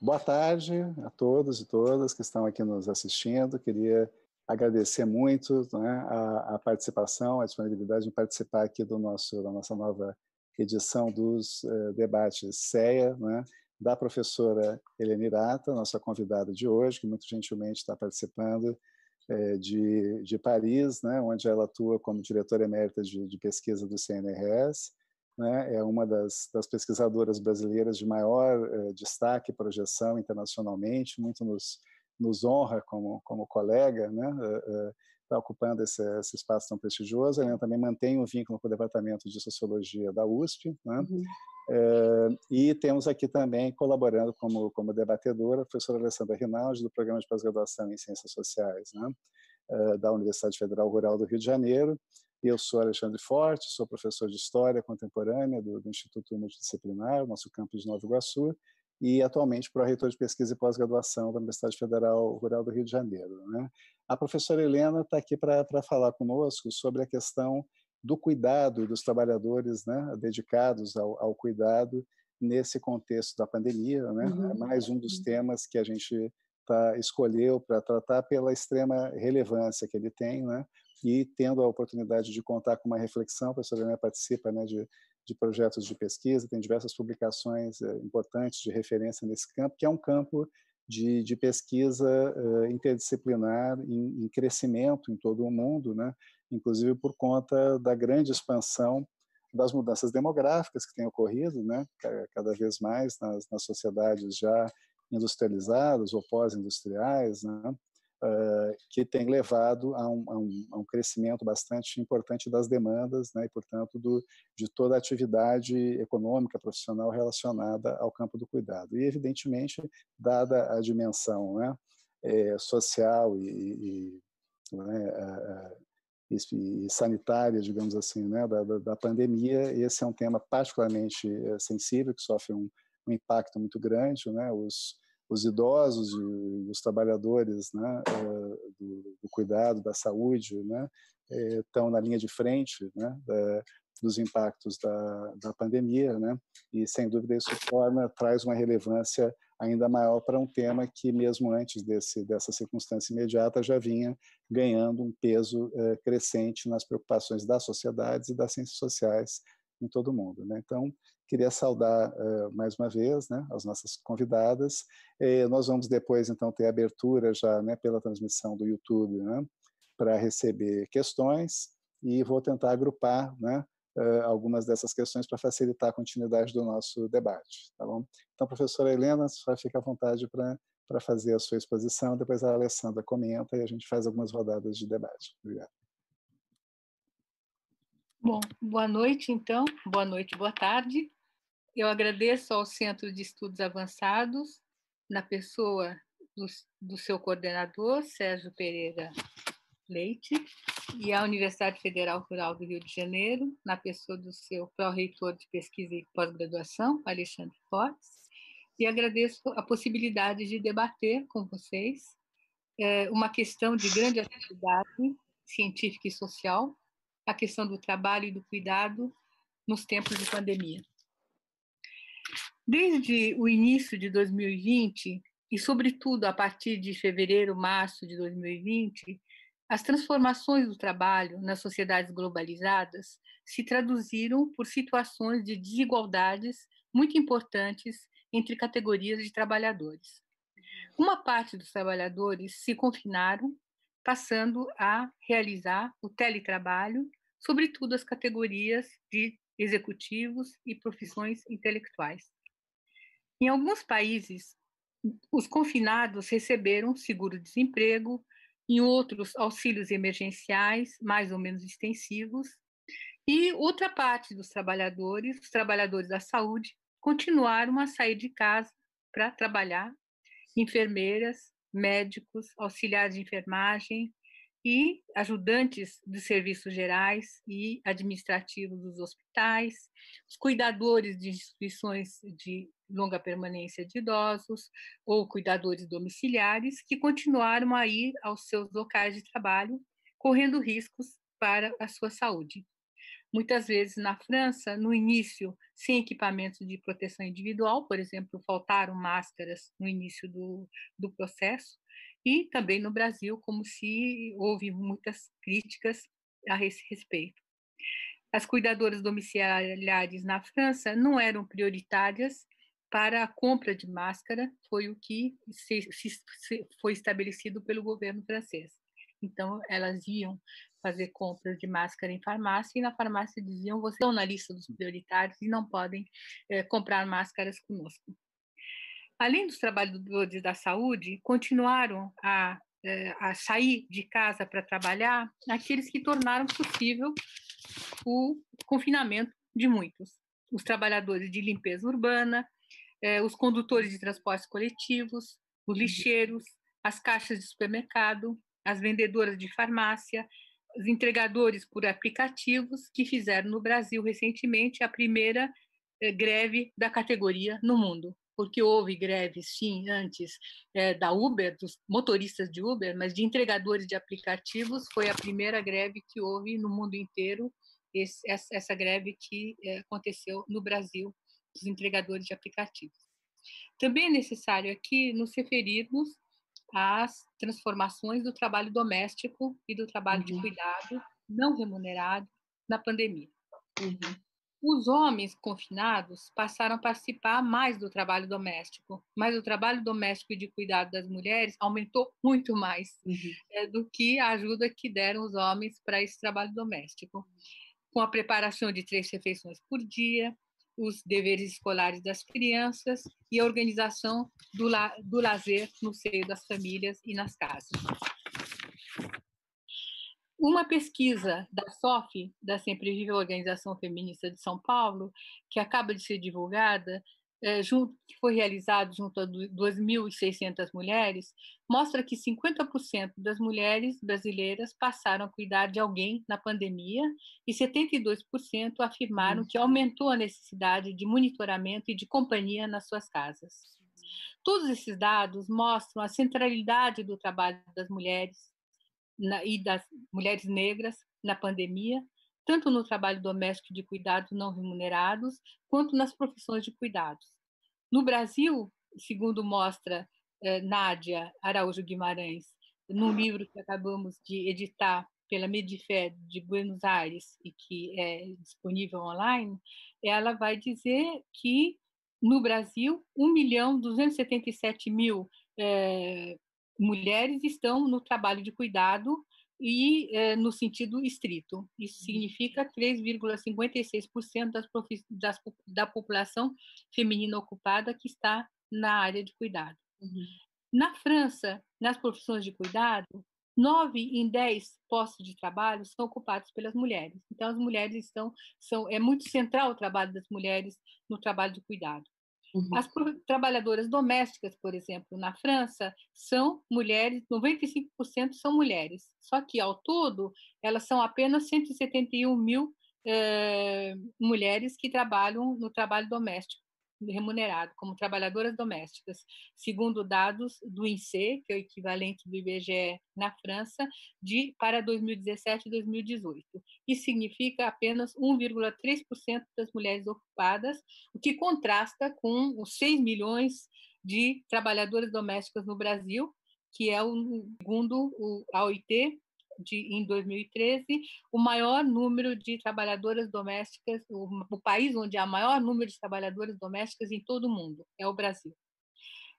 Boa tarde a todos e todas que estão aqui nos assistindo. Queria agradecer muito né, a, a, participação, a disponibilidade de participar aqui do nosso, da nossa nova edição dos uh, debates CEA, né, da professora Helena Irata, nossa convidada de hoje, que muito gentilmente está participando uh, de, de Paris, né, onde ela atua como diretora emérita de, de pesquisa do CNRS, né, é uma das, das, pesquisadoras brasileiras de maior uh, destaque e projeção internacionalmente, muito nos, nos honra como, como colega, né, uh, uh, está ocupando esse, esse, espaço tão prestigioso. Ela também mantém um vínculo com o Departamento de Sociologia da USP, né? uhum. é, e temos aqui também, colaborando como, como debatedora, a professora Alessandra Rinaldi, do Programa de Pós-Graduação em Ciências Sociais, né? da Universidade Federal Rural do Rio de Janeiro. Eu sou Alexandre Forte, sou professor de História Contemporânea do, do Instituto Multidisciplinar, nosso campus de Nova Iguaçu, e atualmente pró-reitor de pesquisa e pós-graduação da Universidade Federal Rural do Rio de Janeiro. Né? A professora Helena está aqui para falar conosco sobre a questão do cuidado dos trabalhadores né, dedicados ao, ao, cuidado nesse contexto da pandemia. Né? Uhum. É mais um dos temas que a gente tá, escolheu para tratar pela extrema relevância que ele tem, né? E tendo a oportunidade de contar com uma reflexão, a professora Helena participa né, de, de projetos de pesquisa, tem diversas publicações é, importantes de referência nesse campo, que é um campo de, de pesquisa uh, interdisciplinar em, em, crescimento em todo o mundo, né? inclusive por conta da grande expansão das mudanças demográficas que têm ocorrido, né? cada vez mais nas, nas sociedades já industrializadas ou pós-industriais, né? Uh, que tem levado a um, a, um, a um, crescimento bastante importante das demandas né, e, portanto, do, de toda a atividade econômica, profissional relacionada ao campo do cuidado. E, evidentemente, dada a dimensão né, é, social e, e, né, a, e, sanitária, digamos assim, né, da, da, pandemia, esse é um tema particularmente é, sensível, que sofre um, um impacto muito grande. Né, os, os idosos e os trabalhadores né, eh, do, do, cuidado, da saúde, né, eh, estão na linha de frente né, da, dos impactos da, da pandemia, né, e sem dúvida isso torna, traz uma relevância ainda maior para um tema que mesmo antes desse, dessa circunstância imediata já vinha ganhando um peso eh, crescente nas preocupações das sociedades e das ciências sociais todo mundo. Né? Então, queria saudar uh, mais uma vez né, as nossas convidadas. Nós vamos depois, então, ter abertura já né, pela transmissão do YouTube né, para receber questões e vou tentar agrupar né, uh, algumas dessas questões para facilitar a continuidade do nosso debate. Tá bom? Então, professora Helena, só fica à vontade para para fazer a sua exposição, depois a Alessandra comenta e a gente faz algumas rodadas de debate. Obrigado. Bom, boa noite, então. Boa noite, boa tarde. Eu agradeço ao Centro de Estudos Avançados, na pessoa do, do seu coordenador, Sérgio Pereira Leite, e à Universidade Federal Rural do Rio de Janeiro, na pessoa do seu pró-reitor de pesquisa e pós-graduação, Alexandre Fortes, e agradeço a possibilidade de debater com vocês é, uma questão de grande atividade científica e social, a questão do trabalho e do cuidado nos tempos de pandemia. Desde o início de 2020, e sobretudo a partir de fevereiro, março de 2020, as transformações do trabalho nas sociedades globalizadas se traduziram por situações de desigualdades muito importantes entre categorias de trabalhadores. Uma parte dos trabalhadores se confinaram passando a realizar o teletrabalho, sobretudo as categorias de executivos e profissões intelectuais. Em alguns países, os confinados receberam seguro-desemprego, em outros, auxílios emergenciais, mais ou menos extensivos, e outra parte dos trabalhadores, os trabalhadores da saúde, continuaram a sair de casa para trabalhar, enfermeiras, médicos, auxiliares de enfermagem e ajudantes dos serviços gerais e administrativos dos hospitais, os cuidadores de instituições de longa permanência de idosos ou cuidadores domiciliares que continuaram a ir aos seus locais de trabalho, correndo riscos para a sua saúde. Muitas vezes na França, no início, sem equipamentos de proteção individual, por exemplo, faltaram máscaras no início do, do processo, e também no Brasil, como se houve muitas críticas a esse respeito. As cuidadoras domiciliares na França não eram prioritárias para a compra de máscara, foi o que se, se, se foi estabelecido pelo governo francês. Então, elas iam fazer compras de máscara em farmácia e na farmácia diziam: vocês estão na lista dos prioritários e não podem é, comprar máscaras conosco. Além dos trabalhadores da saúde, continuaram a, é, a sair de casa para trabalhar aqueles que tornaram possível o confinamento de muitos. Os trabalhadores de limpeza urbana, é, os condutores de transportes coletivos, os lixeiros, as caixas de supermercado, as vendedoras de farmácia, os entregadores por aplicativos que fizeram no Brasil recentemente a primeira eh, greve da categoria no mundo. Porque houve greve, sim, antes eh, da Uber, dos motoristas de Uber, mas de entregadores de aplicativos foi a primeira greve que houve no mundo inteiro, esse, essa, essa, greve que eh, aconteceu no Brasil dos entregadores de aplicativos. Também é necessário aqui nos referirmos às transformações do trabalho doméstico e do trabalho uhum. de cuidado não remunerado na pandemia. Uhum. Os homens confinados passaram a participar mais do trabalho doméstico, mas o trabalho doméstico e de cuidado das mulheres aumentou muito mais uhum. é, do que a ajuda que deram os homens para esse trabalho doméstico. Com a preparação de três refeições por dia, os deveres escolares das crianças e a organização do, la, do lazer no seio das famílias e nas casas. Uma pesquisa da SOF, da Sempre Viva Organização Feminista de São Paulo, que acaba de ser divulgada, é, junto, que foi realizado junto a 2.600 mulheres, mostra que 50% das mulheres brasileiras passaram a cuidar de alguém na pandemia e 72% afirmaram uhum. que aumentou a necessidade de monitoramento e de companhia nas suas casas. Todos esses dados mostram a centralidade do trabalho das mulheres na, e das mulheres negras na pandemia, tanto no trabalho doméstico de cuidados não remunerados, quanto nas profissões de cuidados. No Brasil, segundo mostra eh, Nádia Araújo Guimarães, no livro que acabamos de editar pela Medifé de Buenos Aires e que é disponível online, ela vai dizer que no Brasil 1 milhão 277 mil eh, mulheres estão no trabalho de cuidado e é, no sentido estrito. Isso uhum. significa 3,56% das, das, da população feminina ocupada que está na área de cuidado. Uhum. Na França, nas profissões de cuidado, nove em dez postos de trabalho são ocupados pelas mulheres. Então, as mulheres estão, são, é muito central o trabalho das mulheres no trabalho de cuidado. Uhum. As trabalhadoras domésticas, por exemplo, na França, são mulheres, 95% são mulheres. Só que, ao todo, elas são apenas 171 mil eh, mulheres que trabalham no trabalho doméstico remunerado como trabalhadoras domésticas, segundo dados do INSEE, que é o equivalente do IBGE na França, de para 2017 e 2018. Isso significa apenas 1,3% das mulheres ocupadas, o que contrasta com os 6 milhões de trabalhadoras domésticas no Brasil, que é o segundo a OIT de, em 2013, o maior número de trabalhadoras domésticas, o, o país onde há maior número de trabalhadoras domésticas em todo o mundo, é o Brasil.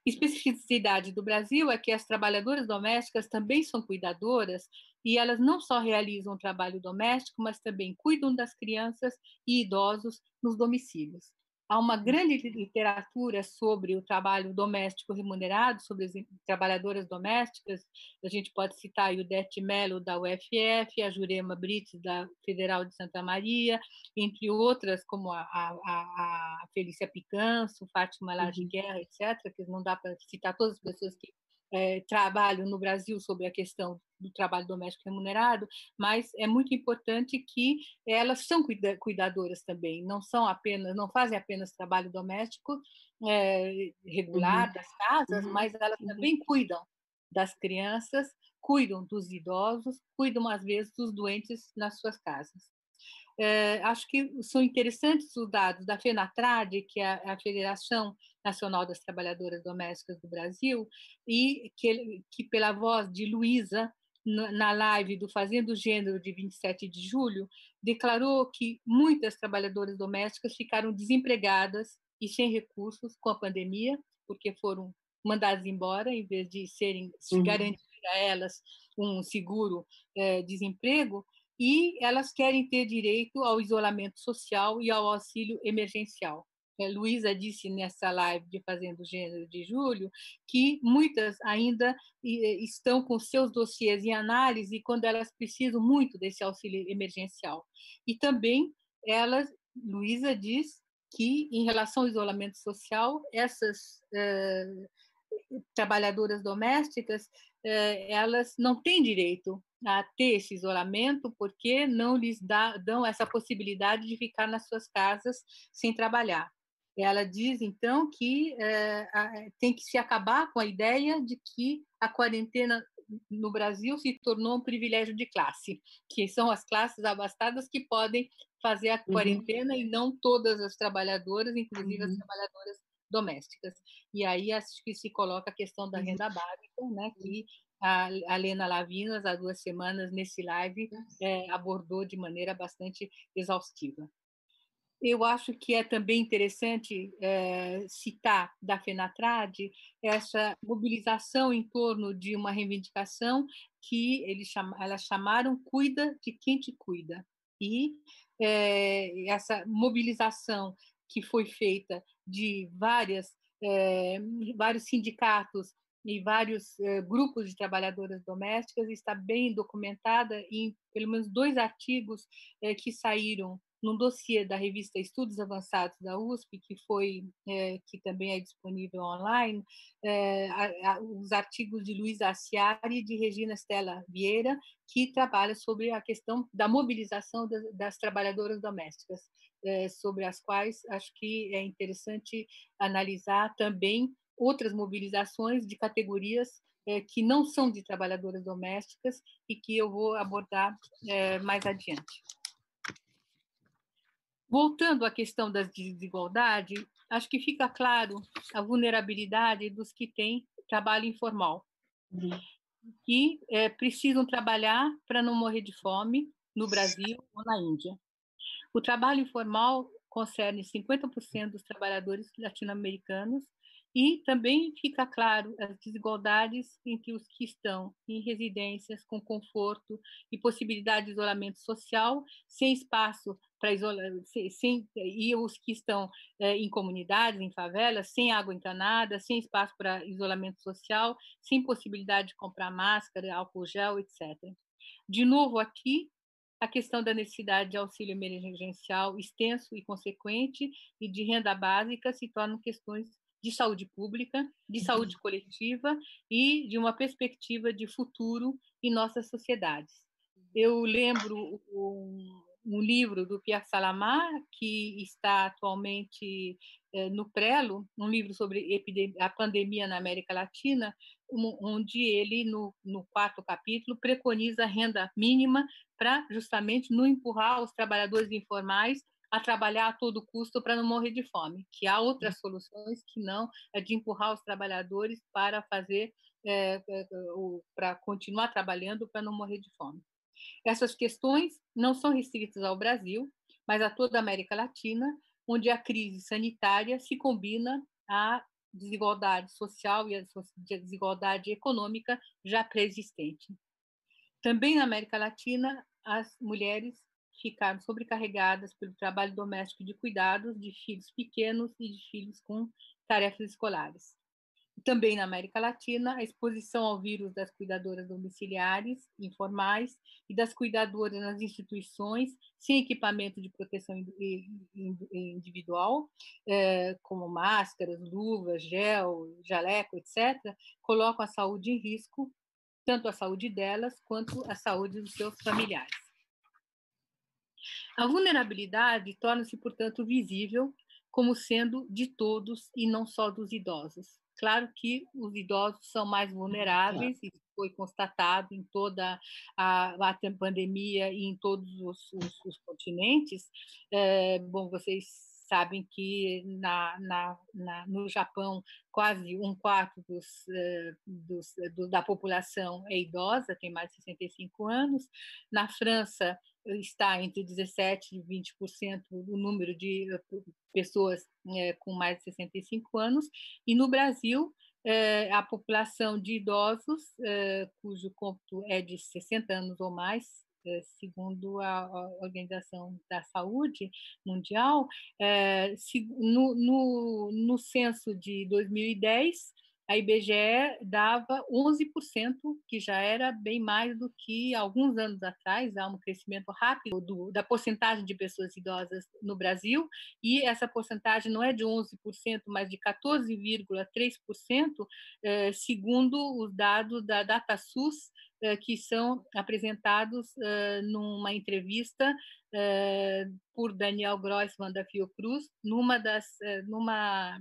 Especificidade do Brasil é que as trabalhadoras domésticas também são cuidadoras e elas não só realizam o trabalho doméstico, mas também cuidam das crianças e idosos nos domicílios. Há uma grande literatura sobre o trabalho doméstico remunerado, sobre as trabalhadoras domésticas. A gente pode citar o Dete Mello, da UFF, a Jurema Brits, da Federal de Santa Maria, entre outras, como a, a, a Felícia Picanso, Fátima Laje uhum. Guerra, etc., que não dá para citar todas as pessoas que é, trabalho no Brasil sobre a questão do trabalho doméstico remunerado, mas é muito importante que elas são cuidadoras também, não são apenas, não fazem apenas trabalho doméstico é, regular uhum. das casas, uhum. mas elas uhum. também cuidam das crianças, cuidam dos idosos, cuidam às vezes dos doentes nas suas casas. É, acho que são interessantes os dados da FENATRAD, que é a Federação Nacional das Trabalhadoras Domésticas do Brasil, e que, que pela voz de Luísa, na live do Fazendo Gênero de 27 de julho, declarou que muitas trabalhadoras domésticas ficaram desempregadas e sem recursos com a pandemia, porque foram mandadas embora, em vez de serem uhum. garantir a elas um seguro é, desemprego, e elas querem ter direito ao isolamento social e ao auxílio emergencial. A Luísa disse nessa live de Fazendo Gênero de julho que muitas ainda estão com seus dossiês em análise quando elas precisam muito desse auxílio emergencial. E também elas, Luísa diz que, em relação ao isolamento social, essas eh, trabalhadoras domésticas eh, elas não têm direito a ter esse isolamento porque não lhes dá, dão essa possibilidade de ficar nas suas casas sem trabalhar. Ela diz, então, que é, tem que se acabar com a ideia de que a quarentena no Brasil se tornou um privilégio de classe, que são as classes abastadas que podem fazer a uhum. quarentena uhum. e não todas as trabalhadoras, inclusive uhum. as trabalhadoras domésticas. E aí acho que se coloca a questão da uhum. renda básica, né, que a, a Lena Lavinas, há duas semanas, nesse live, é, abordou de maneira bastante exaustiva. Eu acho que é também interessante é, citar da FENATRAD essa mobilização em torno de uma reivindicação que eles cham, elas chamaram Cuida de quem te cuida. E é, essa mobilização que foi feita de várias, é, vários sindicatos e vários é, grupos de trabalhadoras domésticas está bem documentada em pelo menos dois artigos é, que saíram num dossiê da revista Estudos Avançados da USP, que foi é, que também é disponível online, é, a, a, os artigos de Luiz Aciari e de Regina Stella Vieira, que trabalha sobre a questão da mobilização das, das trabalhadoras domésticas, é, sobre as quais acho que é interessante analisar também outras mobilizações de categorias é, que não são de trabalhadoras domésticas e que eu vou abordar é, mais adiante. Voltando à questão da desigualdade, acho que fica claro a vulnerabilidade dos que têm trabalho informal, que é, precisam trabalhar para não morrer de fome no Brasil ou na Índia. O trabalho informal concerne 50% dos trabalhadores latino-americanos e também fica claro as desigualdades entre os que estão em residências com conforto e possibilidade de isolamento social, sem espaço para isolar, sem, e os que estão é, em comunidades, em favelas, sem água encanada, sem espaço para isolamento social, sem possibilidade de comprar máscara, álcool gel, etc. De novo aqui, a questão da necessidade de auxílio emergencial extenso e consequente e de renda básica se tornam questões de saúde pública, de uhum. saúde coletiva e de uma perspectiva de futuro em nossas sociedades. Eu lembro um, um livro do Pierre Salamar, que está atualmente é, no Prelo, um livro sobre a pandemia na América Latina, onde ele, no, no quarto capítulo, preconiza a renda mínima para justamente não empurrar os trabalhadores informais a trabalhar a todo custo para não morrer de fome, que há outras soluções que não é de empurrar os trabalhadores para fazer, é, é, para continuar trabalhando para não morrer de fome. Essas questões não são restritas ao Brasil, mas a toda a América Latina, onde a crise sanitária se combina à desigualdade social e à desigualdade econômica já pré-existente. Também na América Latina, as mulheres ficaram sobrecarregadas pelo trabalho doméstico de cuidados de filhos pequenos e de filhos com tarefas escolares. Também na América Latina, a exposição ao vírus das cuidadoras domiciliares, informais, e das cuidadoras nas instituições, sem equipamento de proteção individual, eh, como máscaras, luvas, gel, jaleco, etc., colocam a saúde em risco, tanto a saúde delas quanto a saúde dos seus familiares. A vulnerabilidade torna-se, portanto, visível como sendo de todos e não só dos idosos. Claro que os idosos são mais vulneráveis, claro. isso foi constatado em toda a, a pandemia e em todos os, os, os continentes. É, bom, vocês sabem que na, na, na, no Japão quase um quarto dos, dos, do, da população é idosa, tem mais de 65 anos. Na França está entre 17 e 20% o número de pessoas é, com mais de 65 anos, e no Brasil é, a população de idosos, cujo cômputo é de 60 anos ou mais, segundo a Organização da Saúde Mundial, no, no, no censo de 2010, a IBGE dava 11%, que já era bem mais do que alguns anos atrás, há um crescimento rápido do, da porcentagem de pessoas idosas no Brasil, e essa porcentagem não é de 11%, mas de 14,3%, eh, segundo os dados da DataSUS, eh, que são apresentados eh, numa entrevista eh, por Daniel Grossman da Fiocruz, numa das, eh, numa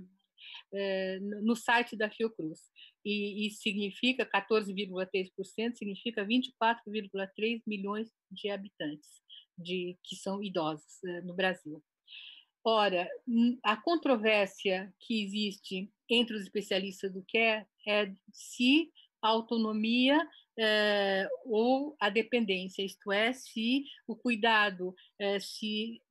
é, no site da Fiocruz. E, e significa 14,3%, significa 24,3 milhões de habitantes de, que são idosos é, no Brasil. Ora, a controvérsia que existe entre os especialistas do CARE é se a autonomia é, ou a dependência, isto é, se o cuidado é, se,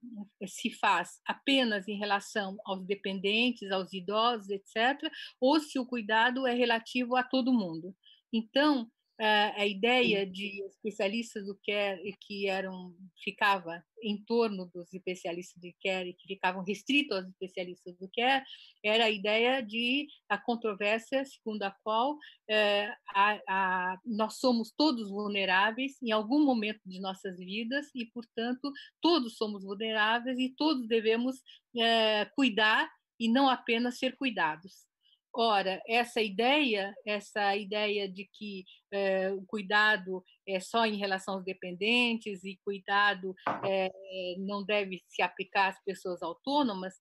se faz apenas em relação aos dependentes, aos idosos, etc., ou se o cuidado é relativo a todo mundo. Então, a ideia de especialistas do care que eram ficava em torno dos especialistas do care que ficavam restritos aos especialistas do care era a ideia de a controvérsia segundo a qual é, a, a, nós somos todos vulneráveis em algum momento de nossas vidas e portanto todos somos vulneráveis e todos devemos é, cuidar e não apenas ser cuidados Ora, essa ideia, essa ideia de que é, o cuidado é só em relação aos dependentes e cuidado é, não deve se aplicar às pessoas autônomas,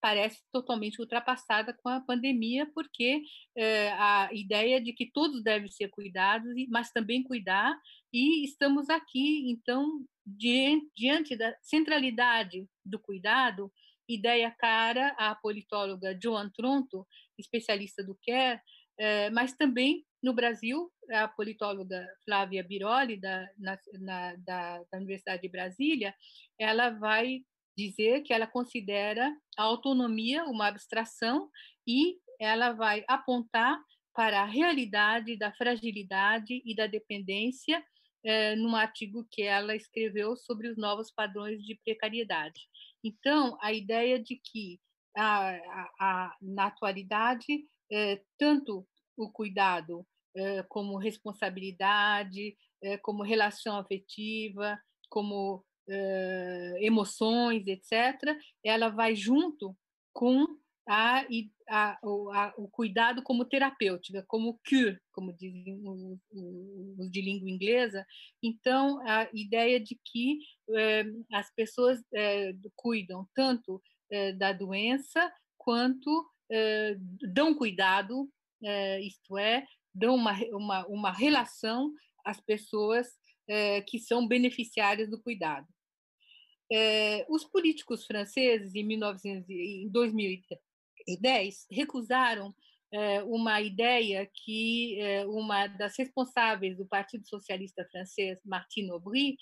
parece totalmente ultrapassada com a pandemia, porque é, a ideia de que todos devem ser cuidados, mas também cuidar, e estamos aqui, então, diante, diante da centralidade do cuidado, ideia cara à politóloga Joan Tronto, especialista do CARE, é, mas também no Brasil, a politóloga Flávia Biroli, da, na, na, da, da Universidade de Brasília, ela vai dizer que ela considera a autonomia uma abstração e ela vai apontar para a realidade da fragilidade e da dependência é, num artigo que ela escreveu sobre os novos padrões de precariedade. Então, a ideia de que a, a, a na atualidade, é, tanto o cuidado é, como responsabilidade, é, como relação afetiva, como emoções, etc., ela vai junto com a, a, a, o cuidado como terapêutica, como cure, como dizem os, de língua inglesa. Então, a ideia de que as pessoas cuidam tanto eh, da doença, quanto eh, dão cuidado, eh, isto é, dão uma, uma, uma relação às pessoas que são beneficiárias do cuidado. os políticos franceses, em, 1900, em 2010, recusaram uma ideia que uma das responsáveis do Partido Socialista Francês, Martine Aubry,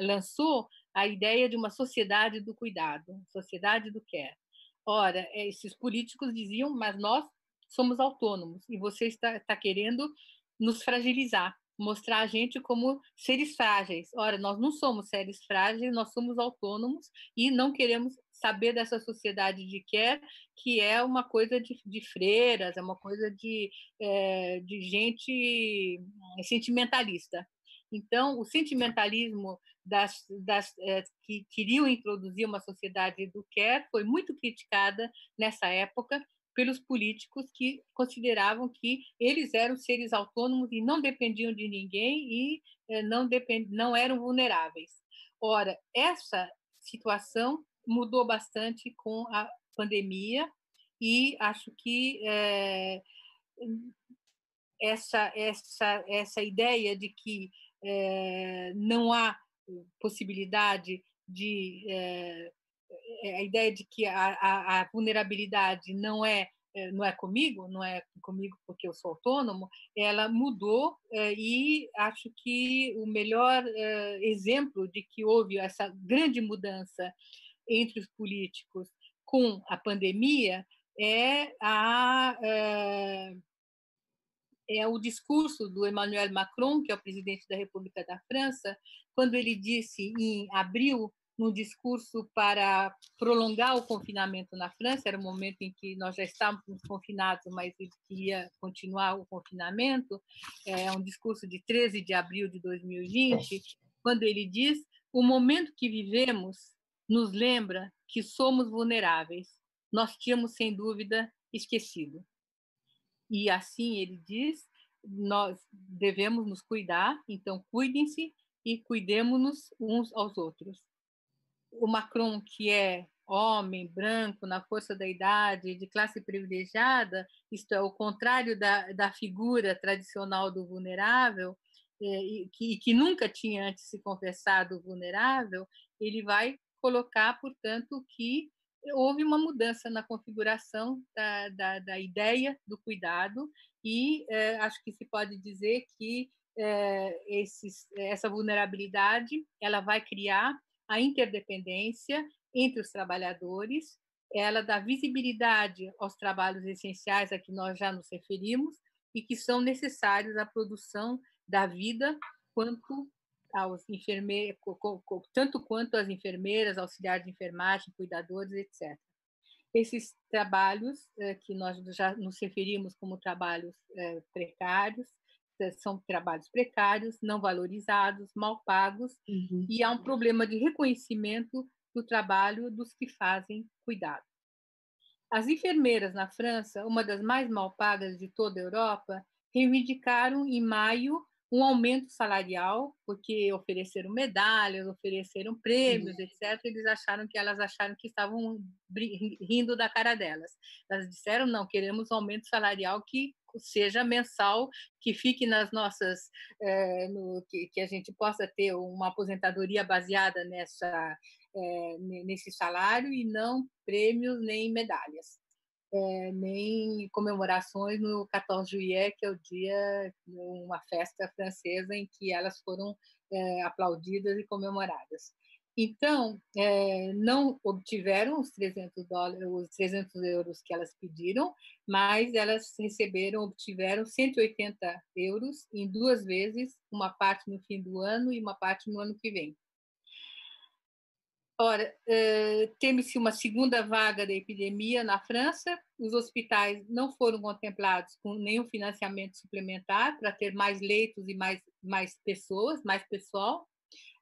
lançou a ideia de uma sociedade do cuidado, sociedade do care. Ora, é, esses políticos diziam, mas nós somos autônomos e você está, está querendo nos fragilizar, mostrar a gente como seres frágeis. Ora, nós não somos seres frágeis, nós somos autônomos e não queremos saber dessa sociedade de care, que é uma coisa de, de freiras, é uma coisa de, é, de gente é, sentimentalista. Então, o sentimentalismo das, das é, que queriam introduzir uma sociedade do care foi muito criticada nessa época pelos políticos que consideravam que eles eram seres autônomos e não dependiam de ninguém e é, não, depend, não eram vulneráveis. Ora, essa situação mudou bastante com a pandemia e acho que é, essa, essa, essa ideia de que é, não há possibilidade de. É, a ideia de que a, a, a vulnerabilidade não é não é comigo, não é comigo porque eu sou autônomo, ela mudou e acho que o melhor exemplo de que houve essa grande mudança entre os políticos com a pandemia é a é o discurso do Emmanuel Macron, que é o presidente da República da França, quando ele disse em abril, num discurso para prolongar o confinamento na França, era o momento em que nós já estávamos confinados, mas ele queria continuar o confinamento, é um discurso de 13 de abril de 2020, quando ele diz: o momento que vivemos nos lembra que somos vulneráveis. Nós tínhamos, sem dúvida, esquecido. E assim ele diz: nós devemos nos cuidar, então cuidem-se e cuidemos-nos uns aos outros. O Macron, que é homem, branco, na força da idade, de classe privilegiada, isto é, o contrário da, da figura tradicional do vulnerável, é, e, que, que nunca tinha antes se confessado vulnerável, ele vai colocar, portanto, que houve uma mudança na configuração da, da, da ideia do cuidado e é, acho que se pode dizer que é, esses, essa vulnerabilidade ela vai criar a interdependência entre os trabalhadores, ela dá visibilidade aos trabalhos essenciais a que nós já nos referimos e que são necessários à produção da vida quanto aos enfermeiros, tanto quanto às enfermeiras, auxiliares de enfermagem, cuidadores, etc. Esses trabalhos, eh, que nós já nos referimos como trabalhos eh, precários, eh, são trabalhos precários, não valorizados, mal pagos, uhum. e há um problema de reconhecimento do trabalho dos que fazem cuidado. As enfermeiras na França, uma das mais mal pagas de toda a Europa, reivindicaram em maio um aumento salarial, porque ofereceram medalhas, ofereceram prêmios, uhum. etc. Eles acharam que elas acharam que estavam rindo da cara delas. Elas disseram não, queremos um aumento salarial que seja mensal, que fique nas nossas, é, no, que, que, a gente possa ter uma aposentadoria baseada nessa é, nesse salário e não prêmios nem medalhas é, nem comemorações no 14 juillet, que é o dia, uma festa francesa em que elas foram é, aplaudidas e comemoradas. Então, é, não obtiveram os 300, dólares, os 300 euros que elas pediram, mas elas receberam, obtiveram 180 euros em duas vezes, uma parte no fim do ano e uma parte no ano que vem. Ora, uh, teme-se uma segunda vaga da epidemia na França. Os hospitais não foram contemplados com nenhum financiamento suplementar para ter mais leitos e mais, mais pessoas, mais pessoal,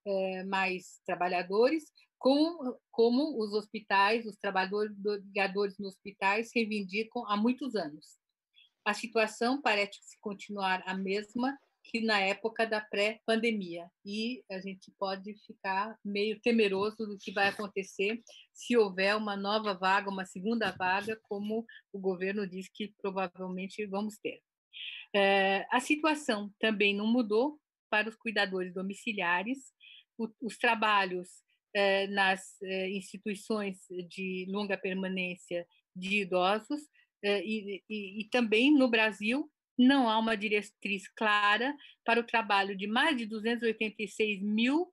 uh, mais trabalhadores, como, como os hospitais, os trabalhadores nos hospitais reivindicam há muitos anos. A situação parece continuar a mesma que na época da pré-pandemia. E a gente pode ficar meio temeroso do que vai acontecer se houver uma nova vaga, uma segunda vaga, como o governo diz que provavelmente vamos ter. É, a situação também não mudou para os cuidadores domiciliares. os trabalhos é, nas é, instituições de longa permanência de idosos e, e, e também no Brasil não há uma diretriz clara para o trabalho de mais de 286 mil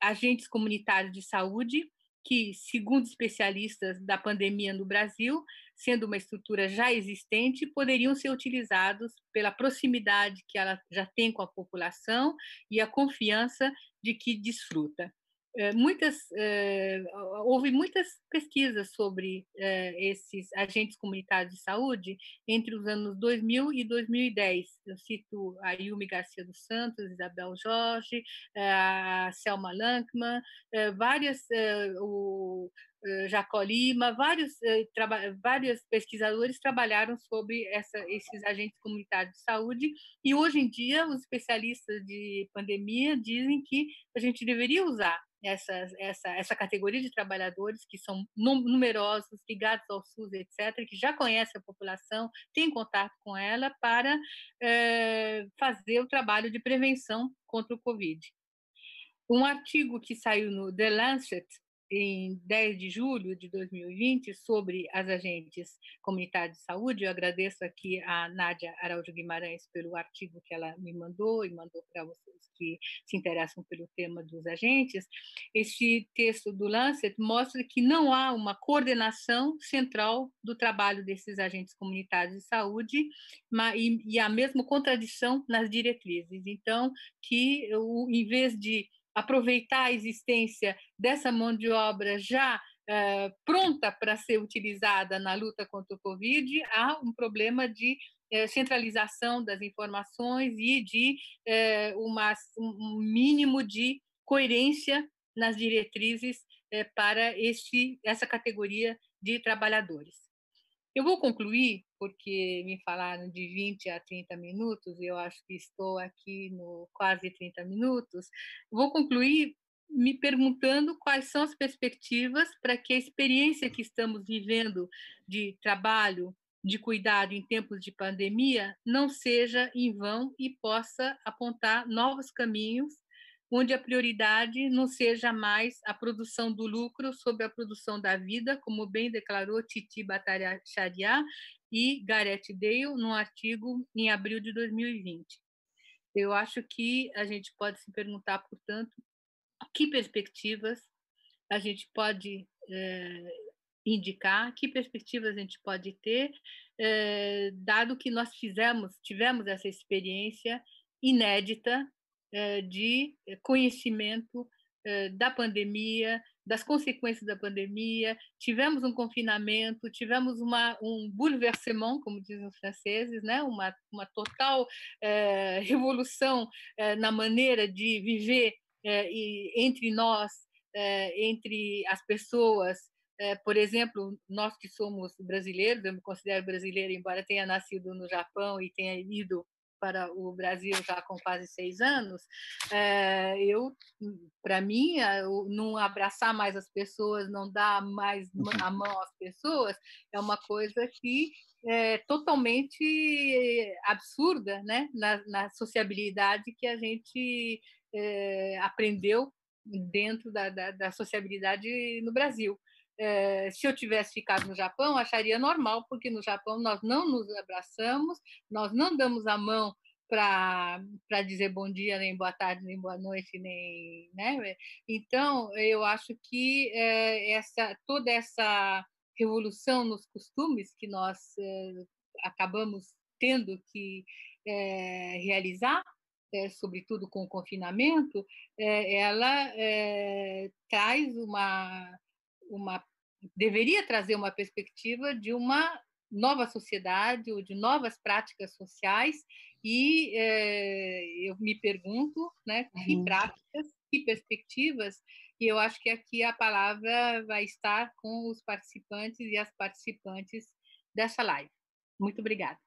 agentes comunitários de saúde, que, segundo especialistas da pandemia no Brasil, sendo uma estrutura já existente, poderiam ser utilizados pela proximidade que ela já tem com a população e a confiança de que desfruta. Eh, muitas eh, houve muitas pesquisas sobre eh, esses agentes comunitários de saúde entre os anos 2000 e 2010. Eu cito a Yumi Garcia dos Santos, Isabel Jorge, a Selma Lankman, várias o Jacó Lima, vários, vários pesquisadores trabalharam sobre essa, esses agentes comunitários de saúde e hoje em dia os especialistas de pandemia dizem que a gente deveria usar essa, essa, essa categoria de trabalhadores que são numerosos, ligados ao SUS, etc., que já conhecem a população, têm contato com ela para é, fazer o trabalho de prevenção contra o Covid. Um artigo que saiu no The Lancet em 10 de julho de 2020 sobre as agentes comunitárias de saúde. Eu agradeço aqui a Nádia Araújo Guimarães pelo artigo que ela me mandou e mandou para vocês que se interessam pelo tema dos agentes. Este texto do Lancet mostra que não há uma coordenação central do trabalho desses agentes comunitários de saúde e, e a mesma contradição nas diretrizes. Então, que em vez de aproveitar a existência dessa mão de obra já eh, pronta para ser utilizada na luta contra o Covid, há um problema de eh, centralização das informações e de eh, uma, um mínimo de coerência nas diretrizes para este, essa categoria de trabalhadores. Eu vou concluir, porque me falaram de 20 a 30 minutos, e eu acho que estou aqui no quase 30 minutos. Vou concluir me perguntando quais são as perspectivas para que a experiência que estamos vivendo de trabalho, de cuidado em tempos de pandemia, não seja em vão e possa apontar novos caminhos onde a prioridade não seja mais a produção do lucro sobre a produção da vida, como bem declarou Titi Bhattacharya e Gareth Dale num artigo em abril de 2020. Eu acho que a gente pode se perguntar, portanto, que perspectivas a gente pode é, indicar, que perspectivas a gente pode ter, é, dado que nós fizemos, tivemos essa experiência inédita de conhecimento eh, da pandemia, das consequências da pandemia, tivemos um confinamento, tivemos uma, um bouleversement, como dizem os franceses, né? uma, uma total eh, revolução na maneira de viver entre nós, entre as pessoas. por exemplo, nós que somos brasileiros, eu me considero brasileira, embora tenha nascido no Japão e tenha ido para o Brasil já com quase seis anos, é, eu, para mim, não abraçar mais as pessoas, não dar mais uhum. a mão às pessoas, é uma coisa que é totalmente absurda, né, na, na sociabilidade que a gente é, aprendeu dentro da, da, da sociabilidade no Brasil. É, se eu tivesse ficado no Japão, acharia normal, porque no Japão nós não nos abraçamos, nós não damos a mão para dizer bom dia, nem boa tarde, nem boa noite, nem. Né? Então, eu acho que é, essa, toda essa revolução nos costumes que nós é, acabamos tendo que realizar, sobretudo com o confinamento, ela traz uma uma deveria trazer uma perspectiva de uma nova sociedade ou de novas práticas sociais e é, eu me pergunto né que uhum. práticas que perspectivas e eu acho que aqui a palavra vai estar com os participantes e as participantes dessa live. Muito obrigada.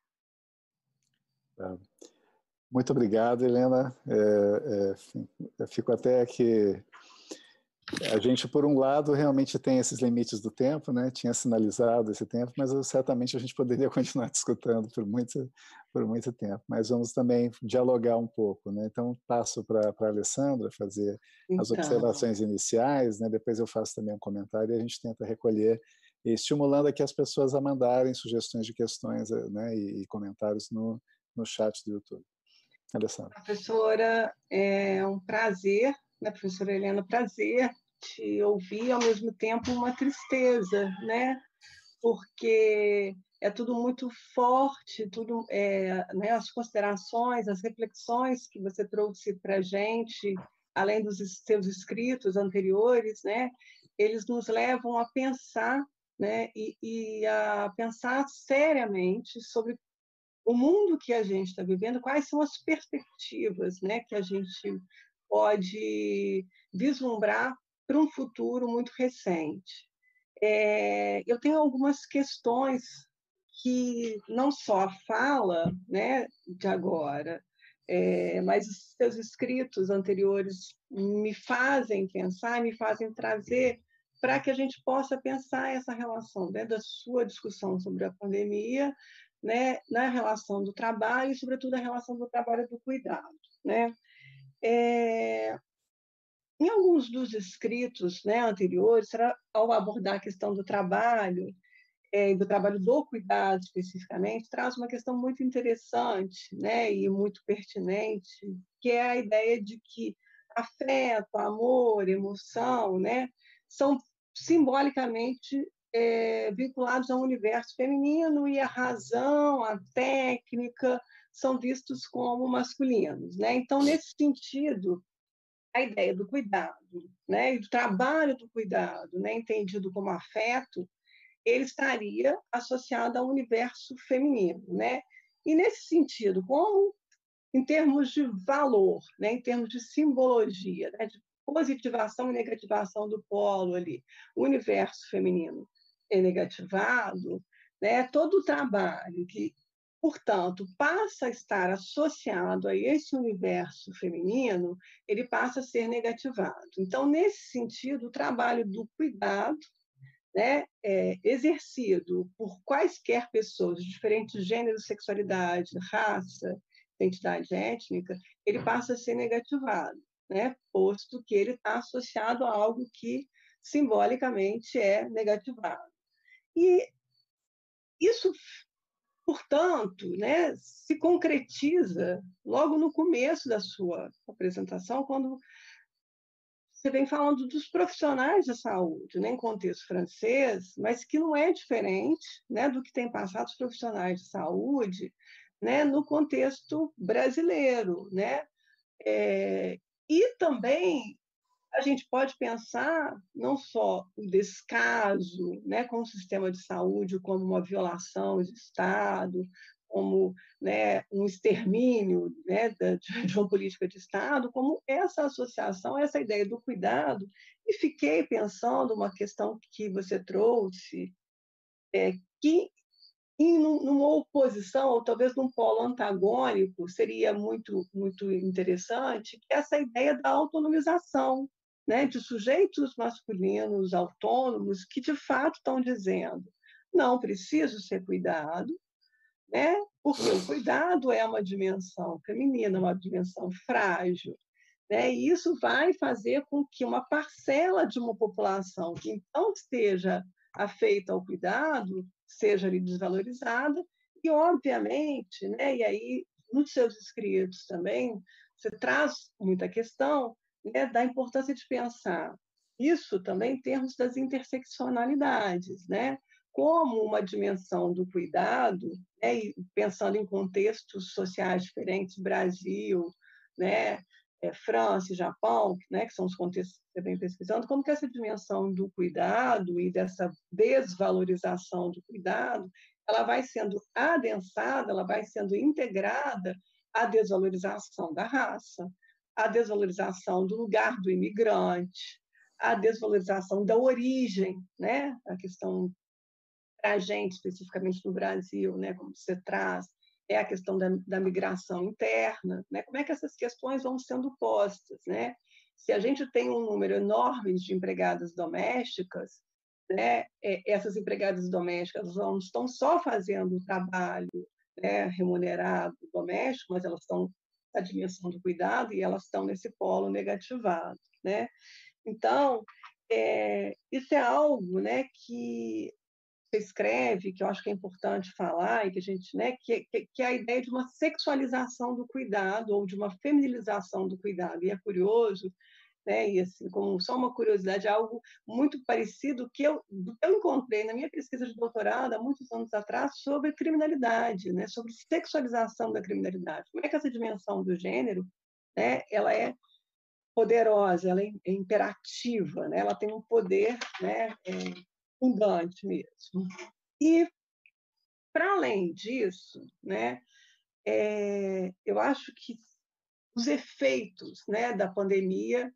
Muito obrigado Helena. É, é, eu fico até aqui a gente, por um lado, realmente tem esses limites do tempo, né? Tinha sinalizado esse tempo, mas certamente a gente poderia continuar discutindo por muito, por muito tempo. Mas vamos também dialogar um pouco, né? Então, passo para a Alessandra fazer então. as observações iniciais, né? Depois eu faço também um comentário e a gente tenta recolher, estimulando aqui as pessoas a mandarem sugestões de questões né? e, e comentários no, no chat do YouTube. Alessandra. Professora, é um prazer né, professora Helena, prazer te ouvir, ao mesmo tempo uma tristeza, né? Porque é tudo muito forte, tudo, é, né, as considerações, as reflexões que você trouxe para a gente, além dos seus escritos anteriores, né, eles nos levam a pensar, né, e, e a pensar seriamente sobre o mundo que a gente está vivendo, quais são as perspectivas, né, que a gente pode vislumbrar para um futuro muito recente. É, eu tenho algumas questões que não só a fala né, de agora, é, mas os seus escritos anteriores me fazem pensar, me fazem trazer para que a gente possa pensar essa relação né, da sua discussão sobre a pandemia, né, na relação do trabalho e, sobretudo, a relação do trabalho do cuidado. Né? É, em alguns dos escritos né, anteriores, ao abordar a questão do trabalho, é, do trabalho do cuidado especificamente, traz uma questão muito interessante né, e muito pertinente, que é a ideia de que afeto, amor, emoção, né, são simbolicamente é, vinculados ao universo feminino e a razão, a técnica são vistos como masculinos. Né? Então, nesse sentido, a ideia do cuidado né, e do trabalho do cuidado, né, entendido como afeto, ele estaria associado ao universo feminino. Né? E, nesse sentido, como em termos de valor, né, em termos de simbologia, né, de positivação e negativação do polo ali, o universo feminino é negativado, né, todo o trabalho que, portanto, passa a estar associado a esse universo feminino, ele passa a ser negativado. Então, nesse sentido, o trabalho do cuidado né, é, exercido por quaisquer pessoas diferentes gêneros, sexualidade, raça, identidade étnica, ele passa a ser negativado né? posto que ele está associado a algo que simbolicamente é negativado. E isso, portanto, né, se concretiza logo no começo da sua apresentação, quando você vem falando dos profissionais da saúde, né, em contexto francês, mas que não é diferente né, do que tem passado os profissionais de saúde né, no contexto brasileiro. Né? É, e também a gente pode pensar não só o descaso né, com o sistema de saúde como uma violação de Estado, como né, um extermínio né, de uma política de Estado, como essa associação, essa ideia do cuidado. E fiquei pensando uma questão que você trouxe, é, que em numa oposição, ou talvez num polo antagônico, seria muito, muito interessante que essa ideia da autonomização, né, de sujeitos masculinos autônomos que de fato estão dizendo não preciso ser cuidado, né, porque o cuidado é uma dimensão feminina, uma dimensão frágil, né, e isso vai fazer com que uma parcela de uma população que então esteja afeita ao cuidado seja ali desvalorizada e obviamente, né, e aí nos seus escritos também você traz muita questão né, da importância de pensar isso também em termos das interseccionalidades, né? Como uma dimensão do cuidado, né, e pensando em contextos sociais diferentes, Brasil, né, é, França Japão, né, que são os contextos que você vem pesquisando, como que essa dimensão do cuidado e dessa desvalorização do cuidado, ela vai sendo adensada, ela vai sendo integrada à desvalorização da raça, à desvalorização do lugar do imigrante, à desvalorização da origem, né, a questão para a gente, especificamente no Brasil, né, como você traz, é a questão da, da migração interna, né? como é que essas questões vão sendo postas. Né? Se a gente tem um número enorme de empregadas domésticas, né, é, essas empregadas domésticas não estão só fazendo o trabalho né, remunerado doméstico, mas elas estão na dimensão do cuidado e elas estão nesse polo negativado. Né? Então, é, isso é algo né, que você escreve, que eu acho que é importante falar, e que a gente, né, que, que, que, é a ideia de uma sexualização do cuidado ou de uma feminilização do cuidado. E é curioso, e assim, como só uma curiosidade, algo muito parecido que eu, eu encontrei na minha pesquisa de doutorado há muitos anos atrás sobre criminalidade, né, sobre sexualização da criminalidade. Como é que essa dimensão do gênero, né, ela é poderosa, ela é, é imperativa, né, ela tem um poder, né, é, abundante mesmo. E, para além disso, né, é, eu acho que os efeitos né, da pandemia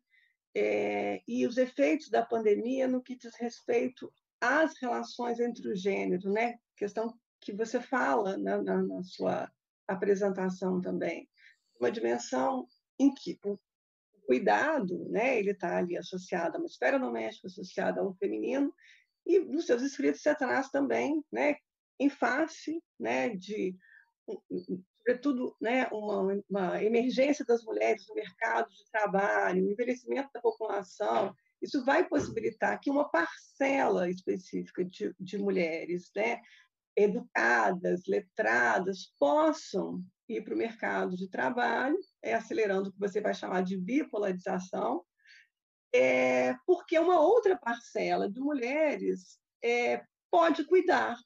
é, e os efeitos da pandemia no que diz respeito às relações entre os gêneros, né? questão que você fala na, na, na sua apresentação também. uma dimensão em que o cuidado, né, ele está ali associado a uma esfera doméstica, associado a um feminino, e nos seus escritos você traz também, né, em face, né, de sobretudo, né, uma, uma emergência das mulheres no mercado de trabalho, o envelhecimento da população, isso vai possibilitar que uma parcela específica de, de mulheres, né, educadas, letradas, possam ir para o mercado de trabalho, é, acelerando o que você vai chamar de bipolarização, é, porque uma outra parcela de mulheres é, pode cuidar.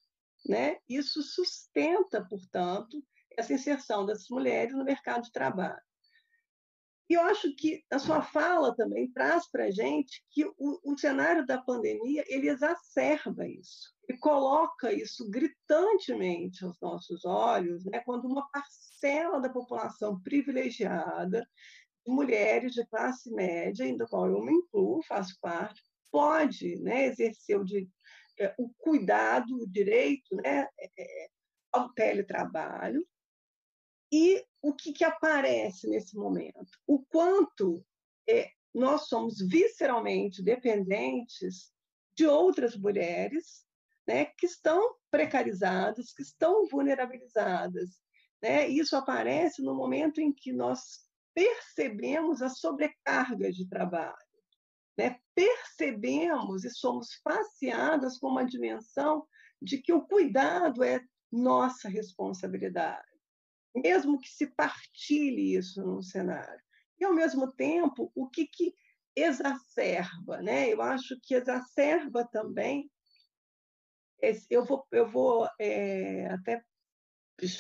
Né? Isso sustenta, portanto, essa inserção das mulheres no mercado de trabalho. E eu acho que a sua fala também traz para a gente que o, o, cenário da pandemia ele exacerba isso, ele coloca isso gritantemente aos nossos olhos, né, quando uma parcela da população privilegiada, de mulheres de classe média, ainda qual eu me incluo, faço parte, pode né, exercer o, é, o cuidado, o direito né, é, é ao teletrabalho, e o que, que aparece nesse momento? O quanto é, nós somos visceralmente dependentes de outras mulheres né, que estão precarizadas, que estão vulnerabilizadas. Né? Isso aparece no momento em que nós percebemos a sobrecarga de trabalho. Né? Percebemos e somos faceadas com uma dimensão de que o cuidado é nossa responsabilidade mesmo que se partilhe isso num cenário. E, ao mesmo tempo, o que, que exacerba? Né? Eu acho que exacerba também. Eu vou, eu vou é, até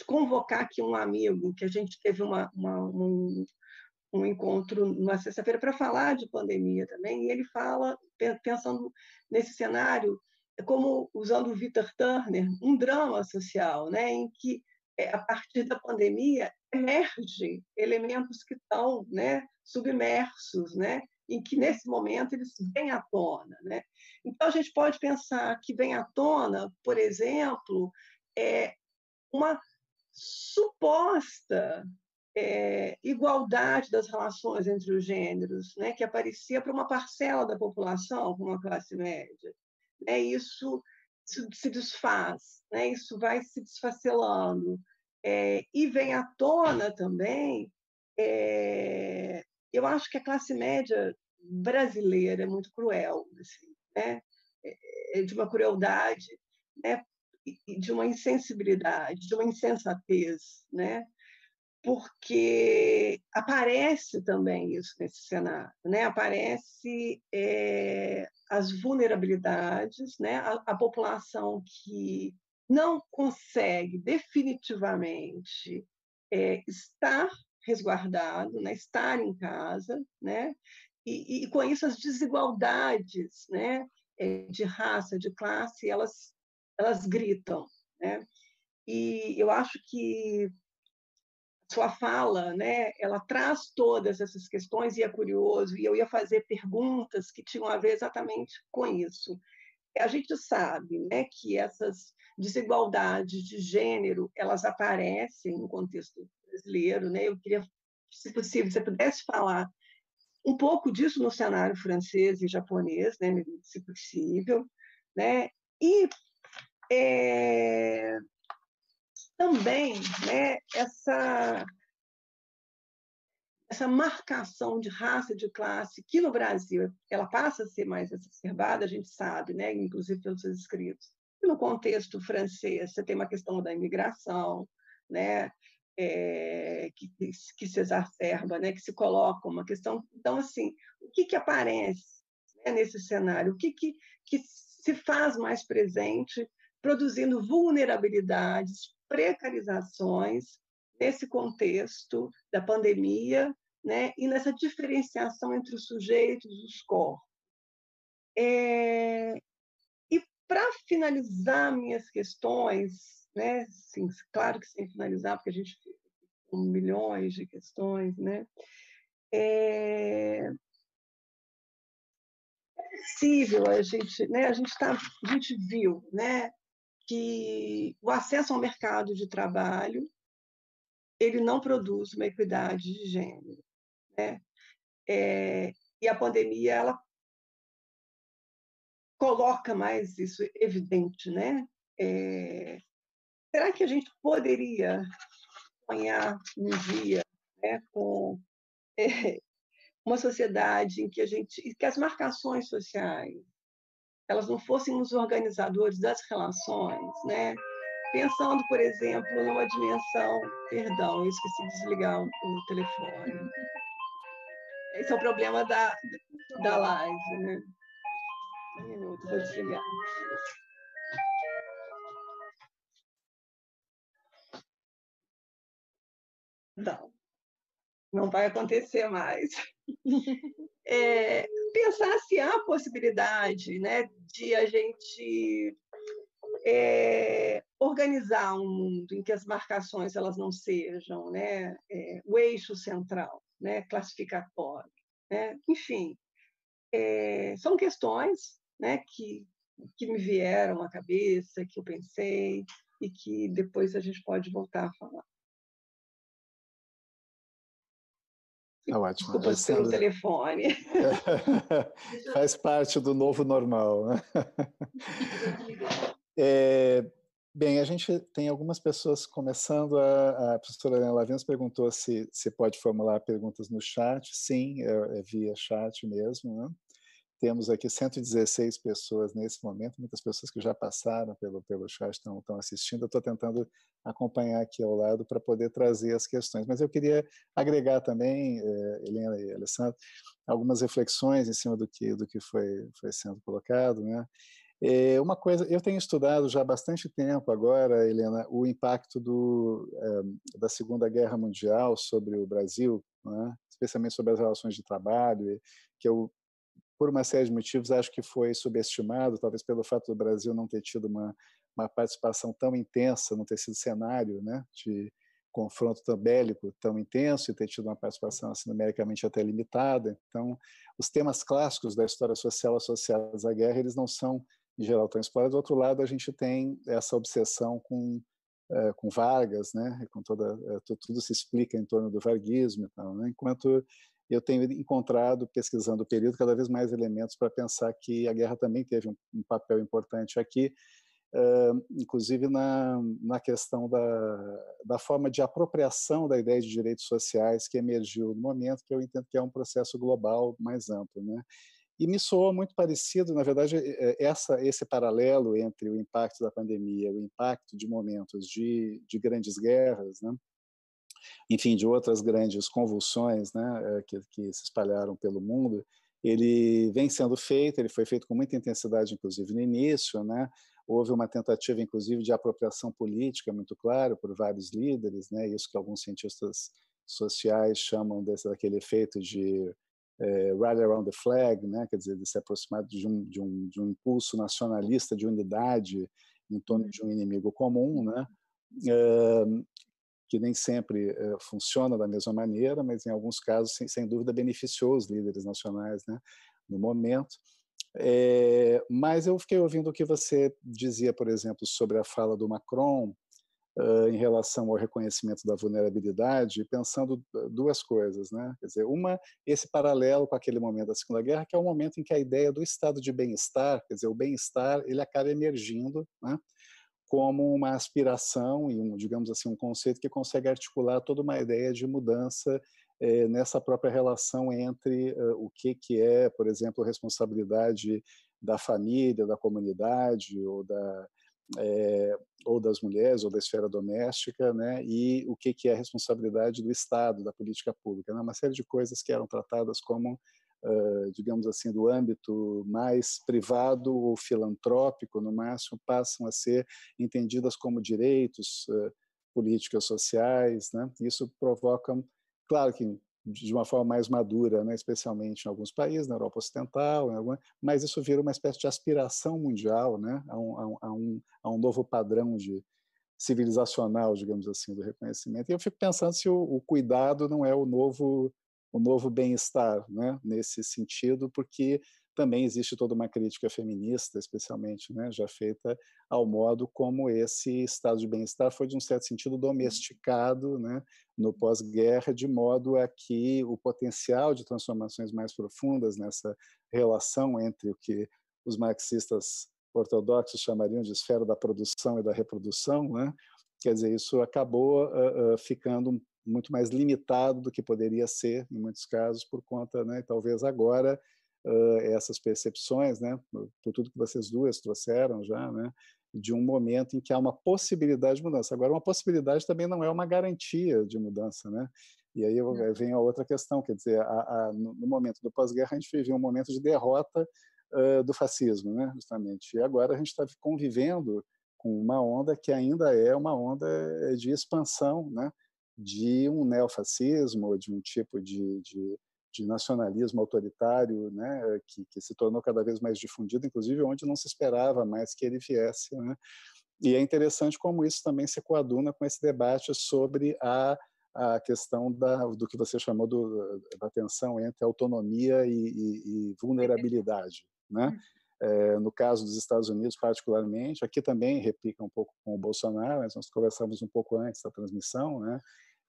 convocar aqui um amigo que a gente teve uma, uma, um, um encontro numa sexta-feira para falar de pandemia também, e ele fala, pensando nesse cenário, como usando o Victor Turner, um drama social, né, em que a partir da pandemia, emergem elementos que estão né, submersos, né, em que, nesse momento, eles vêm à tona. Né? Então, a gente pode pensar que vem à tona, por exemplo, é, uma suposta é, igualdade das relações entre os gêneros, né, que aparecia para uma parcela da população, como a classe média. Isso isso se desfaz, né? isso vai se desfacelando. É, e vem à tona também, é, eu acho que a classe média brasileira é muito cruel, assim, né? é, de uma crueldade, né? de uma insensibilidade, de uma insensatez, né? Porque aparece também isso nesse cenário, né? aparece é, as vulnerabilidades, né? A, a, população que não consegue definitivamente é, estar resguardado, né? estar em casa, né? E, e, com isso as desigualdades, né? É, de raça, de classe, elas elas gritam, né? E eu acho que sua fala, né, ela traz todas essas questões e é curioso, e eu ia fazer perguntas que tinham a ver exatamente com isso. A gente sabe, né, que essas desigualdades de gênero, elas aparecem no contexto brasileiro, né? Eu queria, se possível, você pudesse falar um pouco disso no cenário francês e japonês, né, se possível, né? E é, também né, essa, essa marcação de raça, de classe, que no Brasil ela passa a ser mais exacerbada, a gente sabe, né, inclusive pelos seus escritos. E no contexto francês, você tem uma questão da imigração, né, é, que, que se exacerba, né, que se coloca uma questão. Então, assim, o que, que aparece né, nesse cenário? O que, que, que se faz mais presente, produzindo vulnerabilidades, precarizações nesse contexto da pandemia né, e nessa diferenciação entre os sujeitos e os corpos. É... E para finalizar minhas questões, né, sim, claro que sem finalizar, porque a gente com milhões de questões, né, é, é possível a gente, né, a gente tá, a gente viu, né, que o acesso ao mercado de trabalho ele não produz uma equidade de gênero. Né? É, e a pandemia ela coloca mais isso evidente, né? É, será que a gente poderia sonhar um dia né, com é, uma sociedade em que a gente, que as marcações sociais elas não fossem os organizadores das relações, né? Pensando, por exemplo, numa dimensão, perdão, eu esqueci de desligar o, telefone. Esse é o problema da, da live, né? Um minuto, vou desligar. Não, não vai acontecer mais. É, pensar se há possibilidade né, de a gente é, organizar um mundo em que as marcações elas não sejam né, é, o eixo central, né, classificatório. Né? Enfim, é, são questões né, que, que me vieram à cabeça, que eu pensei e que depois a gente pode voltar a falar. Tá ótimo. Desculpa pelo telefone. Faz parte do novo normal. Né? É, bem, a gente tem algumas pessoas começando. A, a professora Helena Lavinos perguntou se, se pode formular perguntas no chat. Sim, é, é via chat mesmo. Né? Temos aqui 116 pessoas nesse momento, muitas pessoas que já passaram pelo, pelo chat estão, estão assistindo. Eu estou tentando acompanhar aqui ao lado para poder trazer as questões. Mas eu queria agregar também, eh, Helena e Alessandro, algumas reflexões em cima do que, do que foi, foi sendo colocado. Né? É uma coisa, eu tenho estudado já há bastante tempo agora, Helena, o impacto do, é, da Segunda Guerra Mundial sobre o Brasil, né? especialmente sobre as relações de trabalho, que eu por uma série de motivos, acho que foi subestimado, talvez pelo fato do Brasil não ter tido uma, uma participação tão intensa, não ter sido cenário né, de confronto tão bélico tão intenso e ter tido uma participação assim, numericamente até limitada. Então, os temas clássicos da história social associados à guerra, eles não são, em geral, tão explorados. Do outro lado, a gente tem essa obsessão com é, com Vargas, né, com toda é, tudo se explica em torno do varguismo, então, né, enquanto eu tenho encontrado, pesquisando o período, cada vez mais elementos para pensar que a guerra também teve um, um papel importante aqui, uh, inclusive na, na questão da, da forma de apropriação da ideia de direitos sociais que emergiu no momento, que eu entendo que é um processo global mais amplo. Né? E me soou muito parecido, na verdade, essa, esse paralelo entre o impacto da pandemia, o impacto de momentos de, de grandes guerras, né? Enfim, de outras grandes convulsões né, eh, que, que se espalharam pelo mundo, ele vem sendo feito, ele foi feito com muita intensidade, inclusive no início, né? Houve uma tentativa, inclusive, de apropriação política, muito claro, por vários líderes, né? Isso que alguns cientistas sociais chamam desse, daquele efeito de é, rally around the flag, né? Quer dizer, de se aproximar de um, de um, de um impulso nacionalista de unidade em torno uhum. de um inimigo comum, né? Que nem sempre uh, funciona da mesma maneira, mas em alguns casos, sem, sem dúvida, beneficiou os líderes nacionais né, no momento. É, mas eu fiquei ouvindo o que você dizia, por exemplo, sobre a fala do Macron uh, em relação ao reconhecimento da vulnerabilidade, pensando duas coisas, né? Quer dizer, uma, esse paralelo com aquele momento da Segunda Guerra, que é o momento em que a ideia do estado de bem-estar, quer dizer, o bem-estar, ele acaba emergindo, né? Como uma aspiração e um, digamos assim, um conceito que consegue articular toda uma ideia de mudança é, nessa própria relação entre uh, o que que é, por exemplo, responsabilidade da família, da comunidade ou da é, ou das mulheres ou da esfera doméstica, né, e o que que é responsabilidade do Estado, da política pública, né, uma série de coisas que eram tratadas como digamos assim, do âmbito mais privado ou filantrópico, no máximo, passam a ser entendidas como direitos, uh, políticas sociais. Né? Isso provoca, claro que de uma forma mais madura, né? especialmente em alguns países, na Europa Ocidental, alguma, mas isso vira uma espécie de aspiração mundial né? a, a, um, a, um, a um novo padrão de civilizacional, digamos assim, do reconhecimento. E eu fico pensando se o, o cuidado não é o novo o novo bem-estar, né, nesse sentido, porque também existe toda uma crítica feminista, especialmente, né, já feita ao modo como esse estado de bem-estar foi, de um certo sentido, domesticado né, no pós-guerra, de modo a que o potencial de transformações mais profundas nessa relação entre o que os marxistas ortodoxos chamariam de esfera da produção e da reprodução, né, quer dizer, isso acabou uh, uh, ficando muito mais limitado do que poderia ser, em muitos casos, por conta, né, talvez agora, uh, essas percepções, né, por tudo que vocês duas trouxeram já, né, de um momento em que há uma possibilidade de mudança. Agora, uma possibilidade também não é uma garantia de mudança, né? E aí vem a outra questão, quer dizer, a, a, no, momento do pós-guerra a gente vivia um momento de derrota uh, do fascismo, né? Justamente. E agora a gente está convivendo com uma onda que ainda é uma onda de expansão, né? De um neofascismo, de um tipo de, de de nacionalismo autoritário, né, que, que, se tornou cada vez mais difundido, inclusive onde não se esperava mais que ele viesse. Né? E é interessante como isso também se coaduna com esse debate sobre a, a questão da, do que você chamou do, da tensão entre autonomia e, e, e vulnerabilidade. Né? É, no caso dos Estados Unidos, particularmente, aqui também replica um pouco com o Bolsonaro, mas nós conversamos um pouco antes da transmissão, né?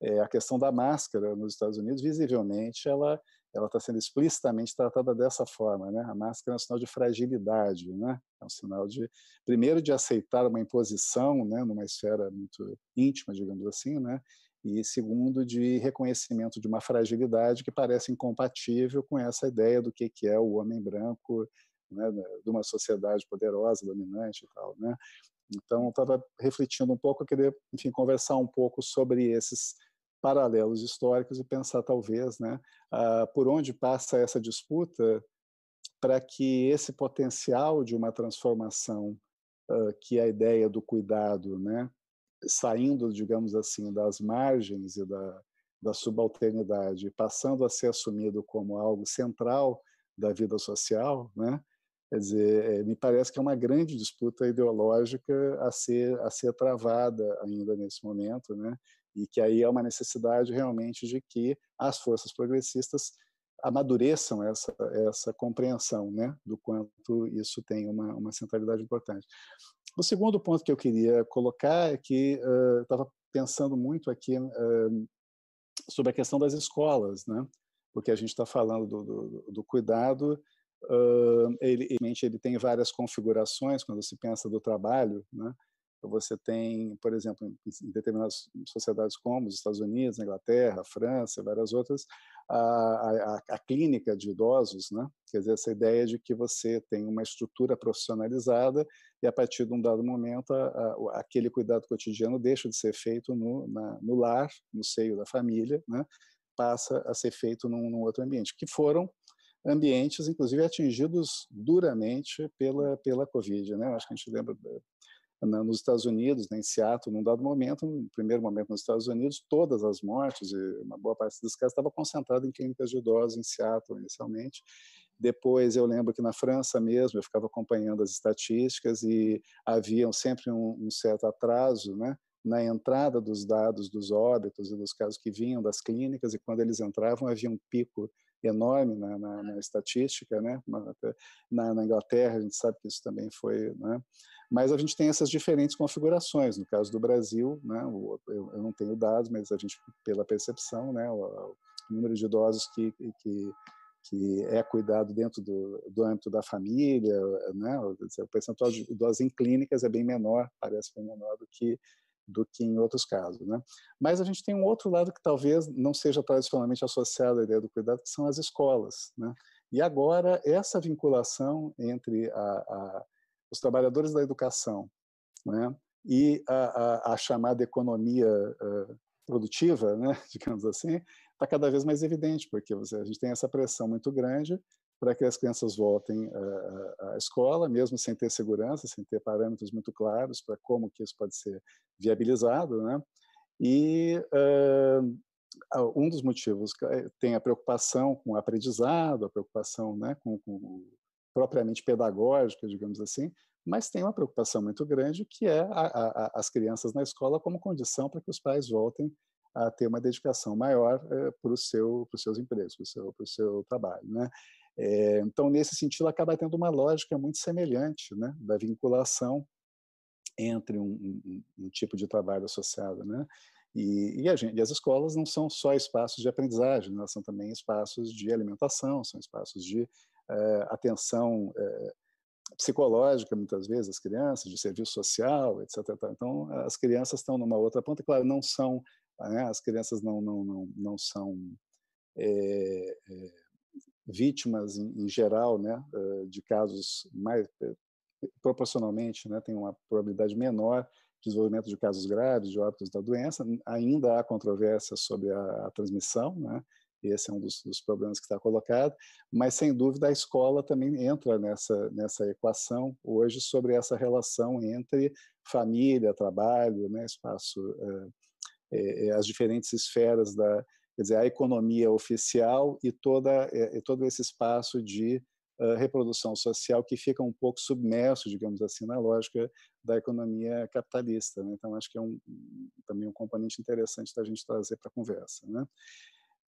É, a questão da máscara nos Estados Unidos, visivelmente, ela ela está sendo explicitamente tratada dessa forma, né? A máscara é um sinal de fragilidade, né? É um sinal de, primeiro, de aceitar uma imposição, né? Numa esfera muito íntima, digamos assim, né? E segundo, de reconhecimento de uma fragilidade que parece incompatível com essa ideia do que que é o homem branco, né? De uma sociedade poderosa, dominante e tal, né? Então, estava refletindo um pouco, queria, enfim, conversar um pouco sobre esses paralelos históricos e pensar talvez, né, uh, por onde passa essa disputa para que esse potencial de uma transformação uh, que é a ideia do cuidado, né, saindo, digamos assim, das margens e da, da subalternidade, passando a ser assumido como algo central da vida social, né, Quer dizer, é, me parece que é uma grande disputa ideológica a ser a ser travada ainda nesse momento, né? E que aí é uma necessidade realmente de que as forças progressistas amadureçam essa essa compreensão, né, do quanto isso tem uma uma centralidade importante. O segundo ponto que eu queria colocar é que uh, estava pensando muito aqui uh, sobre a questão das escolas, né? Porque a gente está falando do, do, do cuidado Uh, ele, ele tem várias configurações quando se pensa do trabalho, né? Você tem, por exemplo, em determinadas sociedades como os Estados Unidos, Inglaterra, França, várias outras, a, a, a, clínica de idosos, né? Quer dizer, essa ideia de que você tem uma estrutura profissionalizada e a partir de um dado momento a, aquele cuidado cotidiano deixa de ser feito no, na, no lar, no seio da família, né? Passa a ser feito num, num outro ambiente, que foram ambientes, inclusive atingidos duramente pela pela Covid, né? Acho que a gente lembra nos Estados Unidos, né, em Seattle, num dado momento, no primeiro momento nos Estados Unidos, todas as mortes, e uma boa parte dos casos, estava concentrada em clínicas de idosos em Seattle, inicialmente. Depois, eu lembro que na França mesmo, eu ficava acompanhando as estatísticas e havia sempre um, um certo atraso, né, na entrada dos dados dos óbitos e dos casos que vinham das clínicas, e quando eles entravam, havia um pico enorme na, na, na estatística, né? Na, na, Inglaterra a gente sabe que isso também foi, né? Mas a gente tem essas diferentes configurações. No caso do Brasil, né? Eu, não tenho dados, mas a gente pela percepção, né? O, o número de idosos que, que que é cuidado dentro do, do âmbito da família, né? O percentual de idosos em clínicas é bem menor, parece bem menor do que do que em outros casos. Né? Mas a gente tem um outro lado que talvez não seja tradicionalmente associado à ideia do cuidado, que são as escolas. Né? E agora, essa vinculação entre a, a, os trabalhadores da educação né? e a, a, chamada economia uh, produtiva, né? digamos assim, está cada vez mais evidente, porque você, a gente tem essa pressão muito grande para que as crianças voltem à, escola, mesmo sem ter segurança, sem ter parâmetros muito claros para como que isso pode ser viabilizado, né? E uh, um dos motivos eh, tem a preocupação com o aprendizado, a preocupação, né, com, com propriamente pedagógica, digamos assim, mas tem uma preocupação muito grande que é a, a, as crianças na escola como condição para que os pais voltem a ter uma dedicação maior uh, para, o seu, os seus empregos, para o seu, para o seu trabalho. Né? É, então, nesse sentido, acaba tendo uma lógica muito semelhante né, da vinculação entre um, um, um tipo de trabalho associado. Né? E, e, gente, e, as escolas não são só espaços de aprendizagem, elas são também espaços de alimentação, são espaços de atenção uh, psicológica, muitas vezes, as crianças, de serviço social, etc. Então, as crianças estão numa outra ponta, claro, não são, né, as crianças não, não, não, não são é, é, vítimas, em, em, geral, né, de casos mais, proporcionalmente, né, tem uma probabilidade menor de desenvolvimento de casos graves, de óbitos da doença. Ainda há controvérsia sobre a, a transmissão, né? Esse é um dos, dos, problemas que está colocado, mas sem dúvida a escola também entra nessa nessa equação hoje sobre essa relação entre família, trabalho, né, espaço, é, é, as diferentes esferas da, quer dizer, a economia oficial e toda todo esse espaço de uh, reprodução social que fica um pouco submerso, digamos assim, na lógica da economia capitalista. Né? Então, acho que é um, também um componente interessante da gente trazer para a conversa. Né?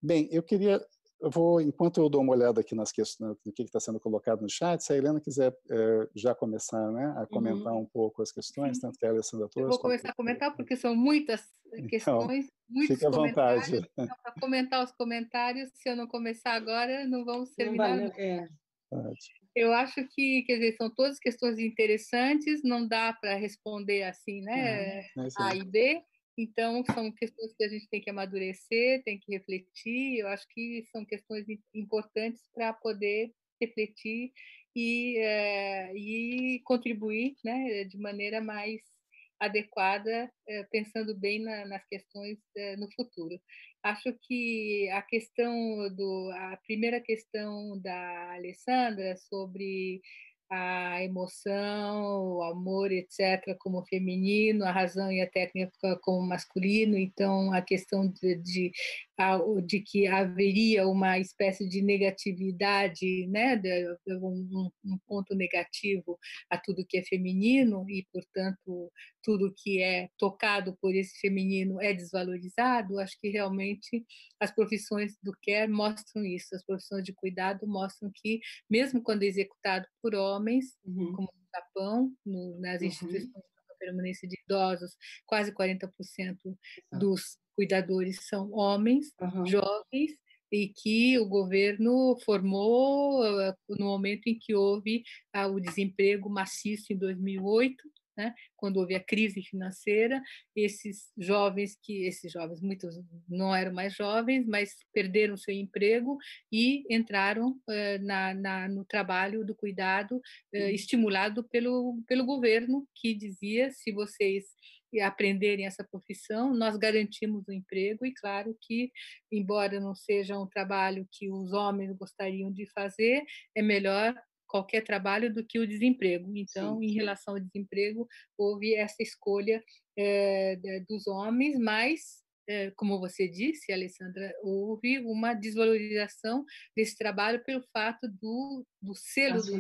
Bem, eu queria, eu vou, enquanto eu dou uma olhada aqui nas questões, no que está sendo colocado no chat, se a Helena quiser é, já começar né, a comentar uhum. um pouco as questões, tanto que a Alessandra trouxe. Eu vou começar a comentar, porque são muitas então, questões, então, muitos fique à vontade. Então, para comentar os comentários, se eu não começar agora, não vamos terminar. Não vale, é. Eu acho que, quer dizer, são todas questões interessantes, não dá para responder assim, né, uhum, é A e B, então são questões que a gente tem que amadurecer, tem que refletir, eu acho que são questões importantes para poder refletir e, é, e contribuir né, de maneira mais adequada, é, pensando bem na, nas questões é, no futuro. Acho que a questão do a primeira questão da Alessandra sobre a emoção, o amor, etc., como feminino, a razão e a técnica como masculino. Então, a questão de, de, de que haveria uma espécie de negatividade, né, um, um, ponto negativo a tudo que é feminino e, portanto, tudo que é tocado por esse feminino é desvalorizado. Acho que realmente as profissões do care mostram isso. As profissões de cuidado mostram que, mesmo quando executado por homens, uhum. como no Japão, no, nas uhum. instituições de permanência de idosos, quase 40% dos cuidadores são homens, uhum. jovens, e que o governo formou uh, no momento em que houve uh, o desemprego maciço em 2008, né? quando houve a crise financeira, esses jovens que esses jovens muitos não eram mais jovens, mas perderam seu emprego e entraram uh, na, na, no trabalho do cuidado uh, estimulado pelo pelo governo que dizia se vocês aprenderem essa profissão, nós garantimos o emprego e claro que, embora não seja um trabalho que os homens gostariam de fazer, é melhor qualquer trabalho do que o desemprego. Então, Sim. em relação ao desemprego, houve essa escolha é, dos homens, mas, é, como você disse, Alessandra, houve uma desvalorização desse trabalho pelo fato do, do selo do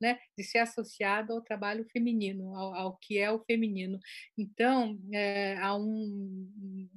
né, de ser associado ao trabalho feminino, ao, ao que é o feminino. Então, é, há um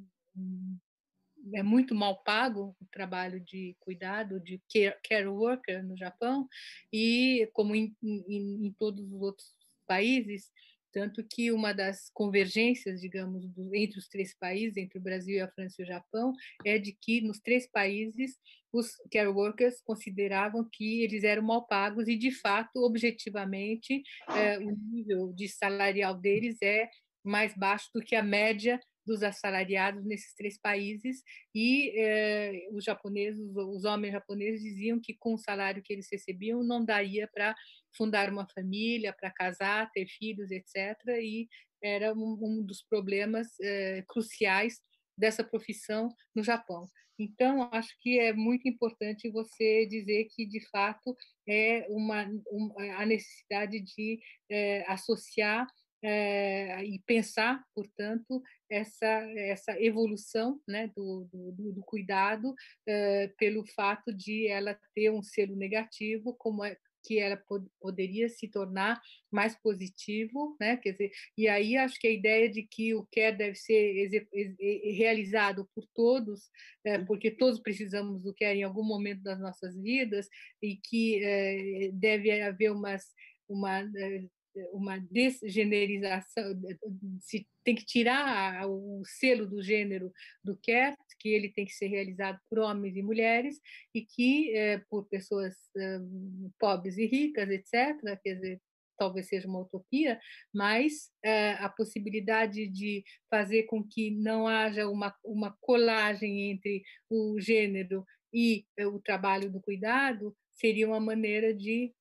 é muito mal pago o trabalho de cuidado de care, care worker no Japão e como em, em, em, todos os outros países tanto que uma das convergências digamos do, entre os três países entre o Brasil a França e o Japão é de que nos três países os care workers consideravam que eles eram mal pagos e de fato objetivamente é, o nível de salarial deles é mais baixo do que a média dos assalariados nesses três países e eh, os japoneses, os homens japoneses diziam que com o salário que eles recebiam não daria para fundar uma família, para casar, ter filhos, etc. E era um, um dos problemas eh, cruciais dessa profissão no Japão. Então, acho que é muito importante você dizer que, de fato, é uma, uma a necessidade de é, associar é, e pensar, portanto, essa, essa evolução né, do, do, do cuidado é, pelo fato de ela ter um selo negativo, como é, que ela pod poderia se tornar mais positivo, né? Quer dizer, e aí acho que a ideia de que o care deve ser realizado por todos, é, porque todos precisamos do care em algum momento das nossas vidas e que é, deve haver umas uma uma desgenerização, se tem que tirar o selo do gênero do CARE, que ele tem que ser realizado por homens e mulheres, e que é, por pessoas é, pobres e ricas, etc., quer dizer, talvez seja uma utopia, mas é, a possibilidade de fazer com que não haja uma, uma colagem entre o gênero e o trabalho do cuidado seria uma maneira de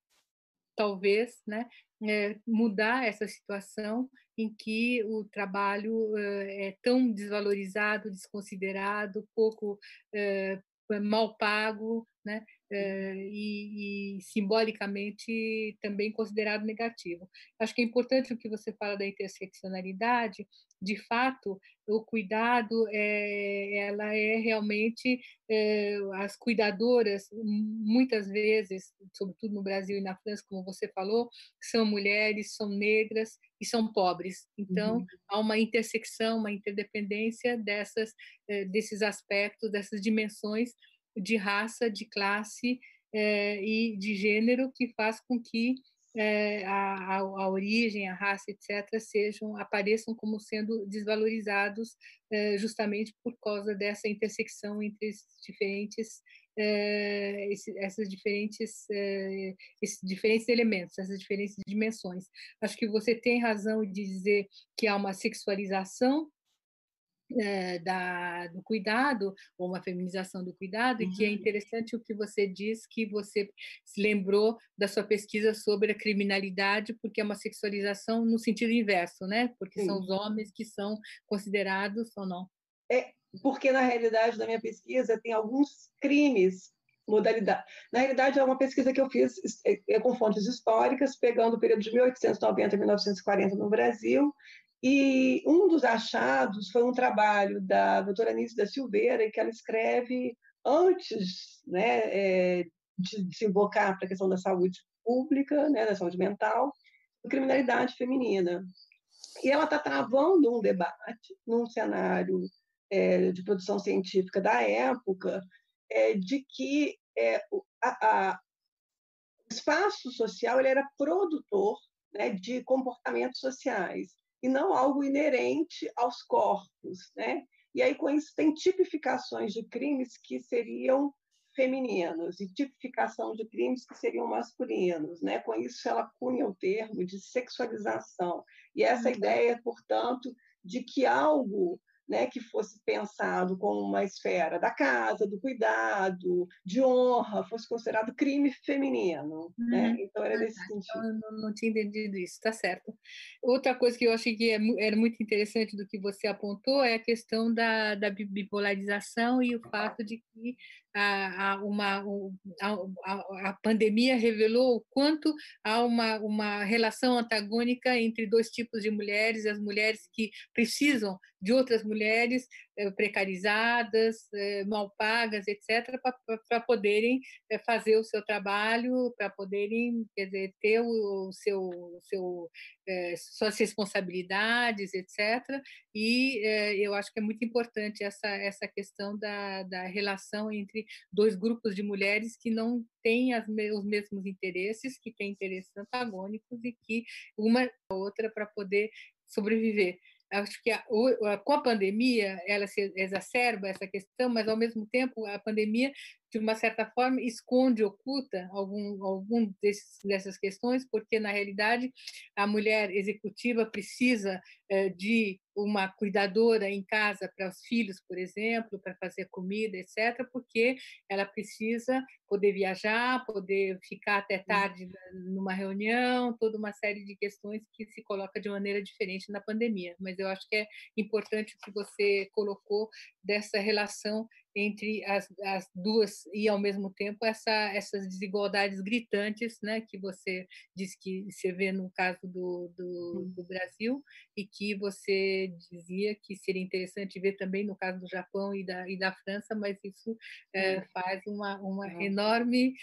talvez, né, é, mudar essa situação em que o trabalho é, é tão desvalorizado, desconsiderado, pouco é, mal pago, né? Eh, e, e, simbolicamente também considerado negativo. Acho que é importante o que você fala da interseccionalidade. De fato, o cuidado é, ela é realmente é, as cuidadoras muitas vezes, sobretudo no Brasil e na França, como você falou, são mulheres, são negras e são pobres. Então uhum. há uma intersecção, uma interdependência dessas é, desses aspectos, dessas dimensões de raça, de classe e de gênero que faz com que é, a, a, origem, a raça, etc., sejam apareçam como sendo desvalorizados é, justamente por causa dessa intersecção entre esses diferentes esses, essas diferentes esses diferentes elementos, essas diferentes dimensões. Acho que você tem razão de dizer que há uma sexualização é, da, do cuidado, ou uma feminização do cuidado, uhum. e que é uhum. interessante o que você diz, que você se lembrou da sua pesquisa sobre a criminalidade, porque é uma sexualização no sentido inverso, né? Porque Sim. são os homens que são considerados ou não. É, porque na realidade da minha pesquisa tem alguns crimes modalidade. Na realidade, é uma pesquisa que eu fiz é, é, com fontes históricas, pegando o período de 1890 a 1940 no Brasil, e um dos achados foi um trabalho da doutora Anice da Silveira, que ela escreve antes né, é, de desembocar para a questão da saúde pública, né, da saúde mental, criminalidade feminina. E ela está travando um debate num cenário é, de produção científica da época é, de que o espaço social ele era produtor né, de comportamentos sociais e não algo inerente aos corpos, né? E aí com isso tem tipificações de crimes que seriam femininos e tipificação de crimes que seriam masculinos, né? Com isso ela cunha o termo de sexualização. E essa uhum. ideia, portanto, de que algo né, que fosse pensado como uma esfera da casa, do cuidado, de honra, fosse considerado crime feminino. Né? Uhum. Né? Então, era nesse sentido. Eu não, tinha entendido isso, está certo. Outra coisa que eu achei que é, era muito interessante do que você apontou é a questão da, da bipolarização e o fato de que a, a, uma, a, a, pandemia revelou o quanto há uma, uma relação antagônica entre dois tipos de mulheres, as mulheres que precisam de outras mulheres eh, precarizadas, eh, mal pagas, etc., para poderem eh, fazer o seu trabalho, para poderem quer dizer, ter o, seu, seu, suas responsabilidades, etc. E eu acho que é muito importante essa, essa questão da, da relação entre dois grupos de mulheres que não têm as, os mesmos interesses, que têm interesses antagônicos e que uma a outra para poder sobreviver acho que a, com a pandemia ela se exacerba essa questão, mas ao mesmo tempo a pandemia de uma certa forma esconde, oculta algum algum desses, dessas questões, porque na realidade a mulher executiva precisa eh, de uma cuidadora em casa para os filhos, por exemplo, para fazer comida, etc., porque ela precisa poder viajar, poder ficar até tarde numa reunião, toda uma série de questões que se coloca de maneira diferente na pandemia. Mas eu acho que é importante o que você colocou dessa relação entre as, as, duas e ao mesmo tempo essa, essas desigualdades gritantes, né, que você diz que você vê no caso do, do, do Brasil e que você você dizia que seria interessante ver também no caso do Japão e da, e da França, mas isso é, faz uma, uma uhum. enorme.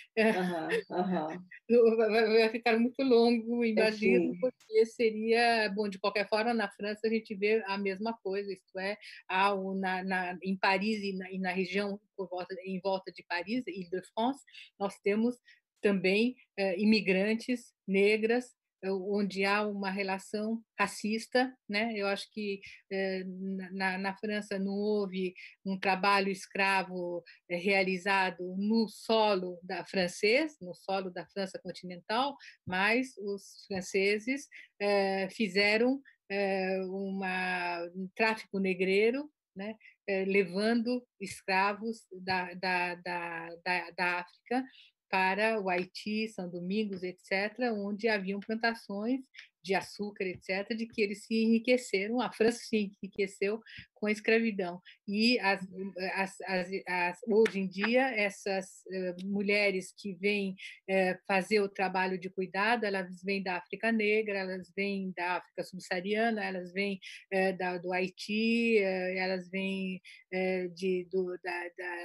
Uhum. vai ficar muito longo, imagino, é, porque seria. Bom, de qualquer forma, na França a gente vê a mesma coisa, isto é, há na, na, em Paris e na, e na região volta, em volta de Paris, Ile-de-France, nós temos também eh, imigrantes negras onde há uma relação racista, né? Eu acho que eh, na, na, França não houve um trabalho escravo eh, realizado no solo da francês, no solo da França continental, mas os franceses fizeram uma, um tráfico negreiro, né? levando escravos da, da, da, da, da África para o Haiti, São Domingos, etc., onde haviam plantações de açúcar, etc., de que eles se enriqueceram, a França se enriqueceu com a escravidão. E as, as, as, hoje em dia, essas uh, mulheres que vêm uh, fazer o trabalho de cuidado, elas vêm da África Negra, elas vêm da África Subsaariana, elas vêm uh, da, do Haiti, elas vêm de, do, da, da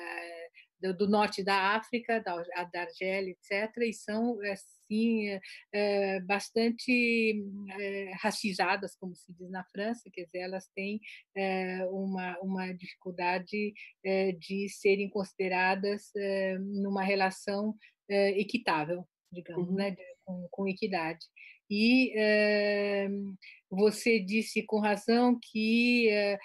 do, norte da África, da, da Argélia, etc., e são assim é, bastante é, racizadas, como se diz na França, quer dizer, elas têm é, uma, uma dificuldade de serem consideradas numa relação equitável, digamos, uhum. né, com, com equidade. E você disse com razão que eh,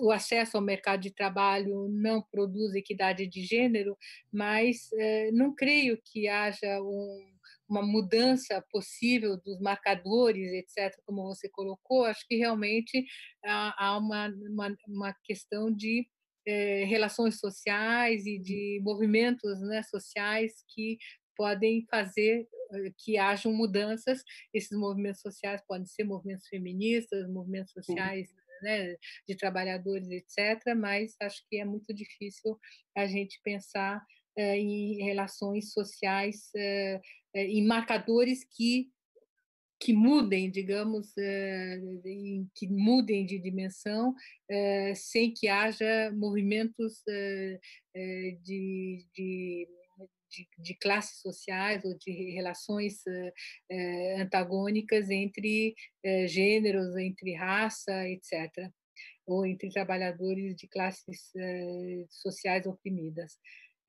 o acesso ao mercado de trabalho não produz equidade de gênero, mas eh, não creio que haja um, uma mudança possível dos marcadores, etc., como você colocou. Acho que realmente há, há uma, uma, uma questão de eh, relações sociais e de movimentos né, sociais que podem fazer que hajam mudanças. Esses movimentos sociais podem ser movimentos feministas, movimentos sociais né, de trabalhadores, etc., mas acho que é muito difícil a gente pensar eh, em relações sociais, eh, em marcadores que que mudem, digamos, que mudem de dimensão, sem que haja movimentos de, de de, de, classes sociais ou de relações eh, antagônicas entre eh, gêneros, entre raça, etc., ou entre trabalhadores de classes eh, sociais oprimidas.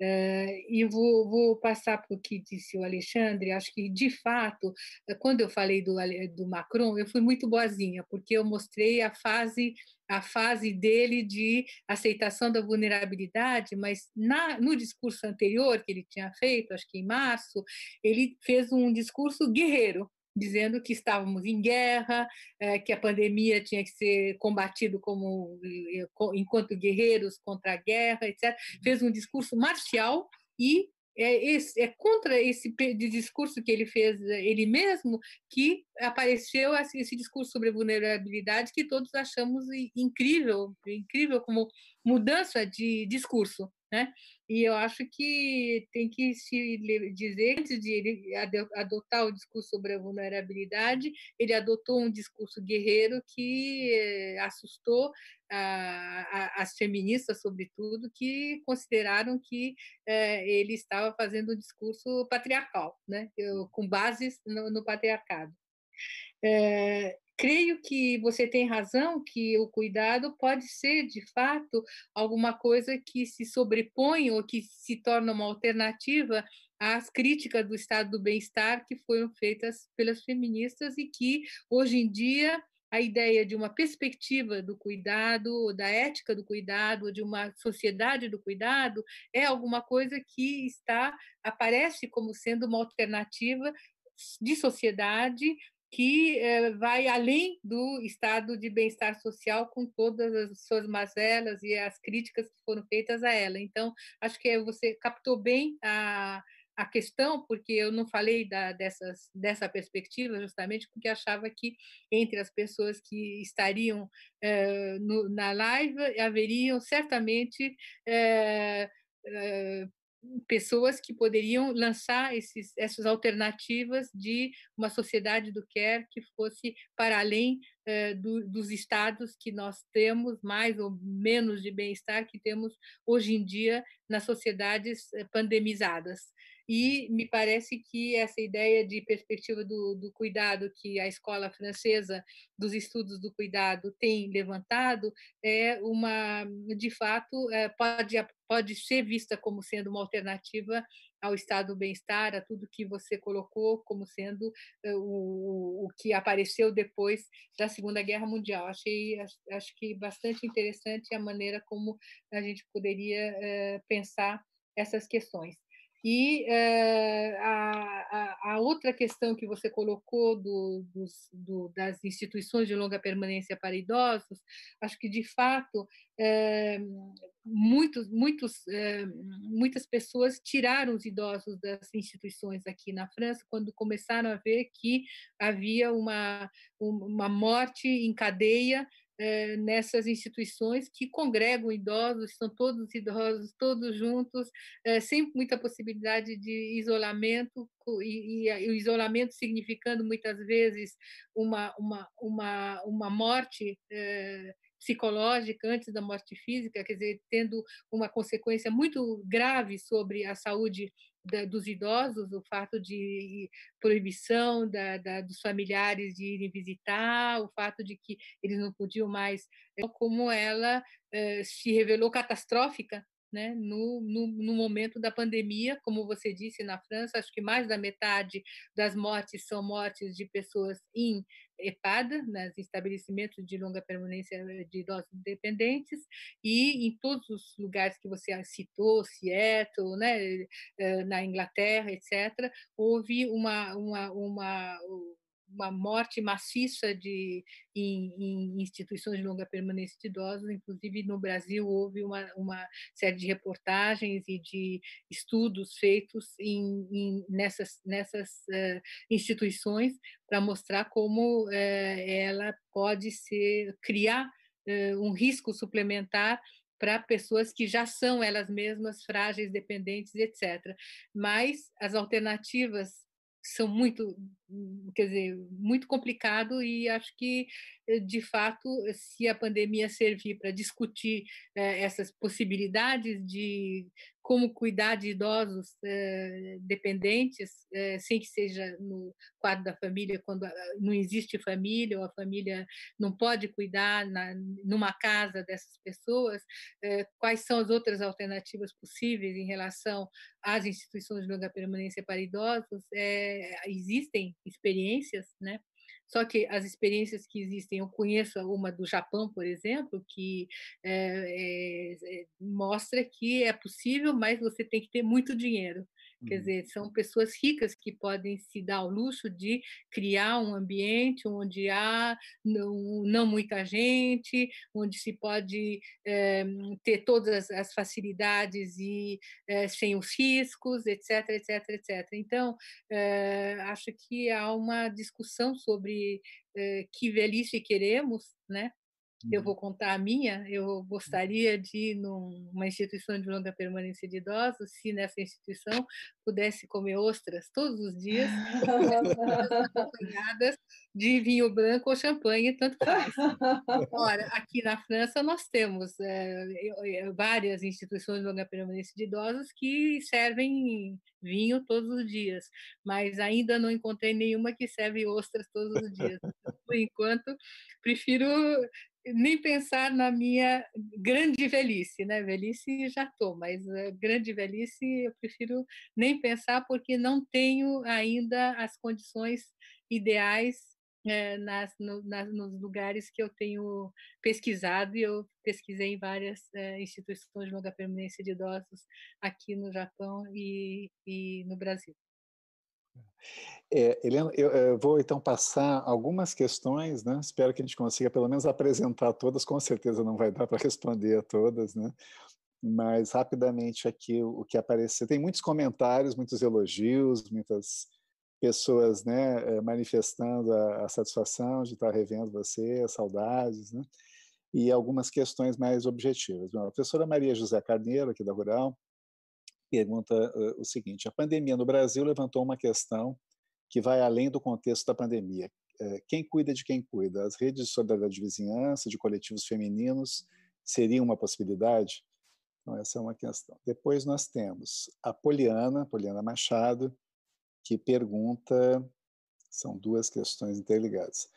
Uh, e vou, vou passar para o que disse o Alexandre. Acho que, de fato, quando eu falei do, do Macron, eu fui muito boazinha, porque eu mostrei a fase a fase dele de aceitação da vulnerabilidade, mas na, no discurso anterior que ele tinha feito, acho que em março, ele fez um discurso guerreiro, dizendo que estávamos em guerra, é, que a pandemia tinha que ser combatido como eh, enquanto guerreiros contra a guerra, etc. Fez um discurso marcial e é, esse, é contra esse discurso que ele fez eh, ele mesmo que apareceu esse discurso sobre vulnerabilidade que todos achamos incrível, incrível como mudança de discurso, né? E eu acho que tem que se dizer, antes de ele adotar o discurso sobre a vulnerabilidade, ele adotou um discurso guerreiro que eh, assustou as feministas, sobretudo, que consideraram que eh, ele estava fazendo um discurso patriarcal, né? com bases no, patriarcado. É, creio que você tem razão que o cuidado pode ser, de fato, alguma coisa que se sobrepõe ou que se torna uma alternativa às críticas do estado do bem-estar que foram feitas pelas feministas e que, hoje em dia, a ideia de uma perspectiva do cuidado, da ética do cuidado, de uma sociedade do cuidado, é alguma coisa que está aparece como sendo uma alternativa de sociedade que eh, vai além do estado de bem-estar social com todas as suas mazelas e as críticas que foram feitas a ela. Então, acho que você captou bem a, a questão, porque eu não falei da, dessas, dessa perspectiva, justamente porque achava que entre as pessoas que estariam eh, no, na live haveriam certamente eh, pessoas que poderiam lançar esses, essas alternativas de uma sociedade do care que fosse para além eh, do, dos estados que nós temos, mais ou menos de bem-estar que temos hoje em dia nas sociedades eh, pandemizadas. E me parece que essa ideia de perspectiva do, do cuidado que a escola francesa dos estudos do cuidado tem levantado é uma, de fato, é, pode, pode ser vista como sendo uma alternativa ao estado do bem-estar, a tudo que você colocou como sendo é, o, o que apareceu depois da Segunda Guerra Mundial. Achei, acho que bastante interessante a maneira como a gente poderia é, pensar essas questões. E uh, a, a, outra questão que você colocou do, dos, do, das instituições de longa permanência para idosos, acho que, de fato, é, muitos, muitos, é, muitas pessoas tiraram os idosos das instituições aqui na França quando começaram a ver que havia uma, uma morte em cadeia é, nessas instituições que congregam idosos, são todos idosos, todos juntos, é, sem muita possibilidade de isolamento, e, e, o isolamento significando muitas vezes uma, uma, uma, uma morte. É, psicológica antes da morte física, quer dizer, tendo uma consequência muito grave sobre a saúde da, dos idosos, o fato de proibição da, da, dos familiares de irem visitar, o fato de que eles não podiam mais, é, como ela eh, se revelou catastrófica né, no, no, no, momento da pandemia, como você disse, na França, acho que mais da metade das mortes são mortes de pessoas em EPAD, nos estabelecimentos de longa permanência de idosos dependentes, e em todos os lugares que você citou, Seattle, né, eh, na Inglaterra, etc., houve uma, uma, uma uma morte maciça de, em, em, instituições de longa permanência de idosos, inclusive no Brasil houve uma, uma série de reportagens e de estudos feitos em, em nessas, nessas uh, instituições para mostrar como uh, ela pode ser criar uh, um risco suplementar para pessoas que já são elas mesmas frágeis, dependentes, etc. Mas as alternativas são muito, quer dizer, muito complicado e acho que eh, de fato, se a pandemia servir para discutir eh, essas possibilidades de como cuidar de idosos eh, dependentes, eh, sem que seja no quadro da família, quando ah, não existe família ou a família não pode cuidar na, numa casa dessas pessoas, eh, quais são as outras alternativas possíveis em relação às instituições de longa permanência para idosos? Existem experiências, né? Só que as experiências que existem, eu conheço uma do Japão, por exemplo, que é, é, mostra que é possível, mas você tem que ter muito dinheiro. Quer uhum. dizer, são pessoas ricas que podem se dar ao luxo de criar um ambiente onde há não, não muita gente, onde se pode é, ter todas as facilidades e é, sem os riscos, etc, etc, etc. Então, é, acho que há uma discussão sobre que velhice queremos, né? Eu uhum. vou contar a minha, eu gostaria de ir numa instituição de longa permanência de idosos, se nessa instituição pudesse comer ostras todos os dias, acompanhadas de vinho branco ou champanhe, tanto faz. Ora, aqui na França nós temos é, várias instituições de longa permanência de idosos que servem vinho todos os dias, mas ainda não encontrei nenhuma que serve ostras todos os dias. Por enquanto, prefiro nem pensar na minha grande velhice, né? Velhice já estou, mas grande velhice eu prefiro nem pensar porque não tenho ainda as condições ideais é, nas, no, nas, nos lugares que eu tenho pesquisado e eu pesquisei em várias é, instituições de longa permanência de idosos aqui no Japão e, e no Brasil. É, Helena, eu, eu, vou então passar algumas questões, né? Espero que a gente consiga pelo menos apresentar todas. Com certeza não vai dar para responder a todas, né? Mas rapidamente aqui o, que apareceu. Tem muitos comentários, muitos elogios, muitas pessoas, né, eh, manifestando a, a satisfação de estar revendo você, saudades, né? E algumas questões mais objetivas. A professora Maria José Carneiro, aqui da Rural, pergunta o seguinte: a pandemia no Brasil levantou uma questão que vai além do contexto da pandemia. Quem cuida de quem cuida? As redes de solidariedade de vizinhança, de coletivos femininos, seriam uma possibilidade? Então, essa é uma questão. Depois nós temos a Poliana, Poliana Machado, que pergunta, são duas questões interligadas.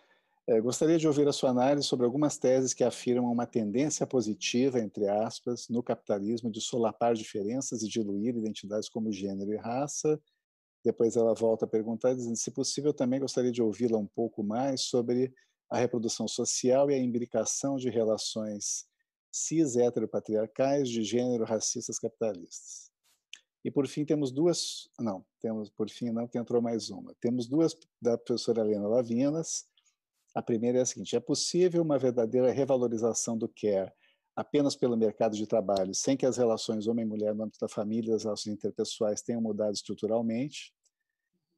É, gostaria de ouvir a sua análise sobre algumas teses que afirmam uma tendência positiva, entre aspas, no capitalismo de solapar diferenças e diluir identidades como gênero e raça. Depois ela volta a perguntar, dizendo, se possível, também gostaria de ouvi-la um pouco mais sobre a reprodução social e a imbricação de relações cis heteropatriarcais de gênero racistas capitalistas. E por fim temos duas, não, temos por fim não que entrou mais uma. Temos duas da professora Helena Lavinas. A primeira é a seguinte: é possível uma verdadeira revalorização do care apenas pelo mercado de trabalho, sem que as relações homem-mulher no âmbito da família e as relações interpessoais tenham mudado estruturalmente?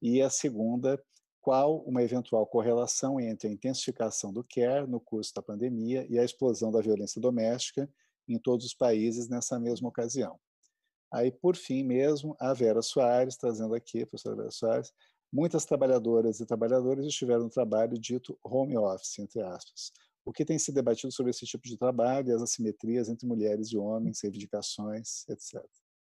E a segunda, qual uma eventual correlação entre a intensificação do care no curso da pandemia e a explosão da violência doméstica em todos os países nessa mesma ocasião? Aí, por fim mesmo, a Vera Soares, trazendo aqui, a professora Vera Soares, muitas trabalhadoras e trabalhadores estiveram no trabalho dito home office, entre aspas. O que tem se debatido sobre esse tipo de trabalho e as assimetrias entre mulheres e homens, reivindicações, etc.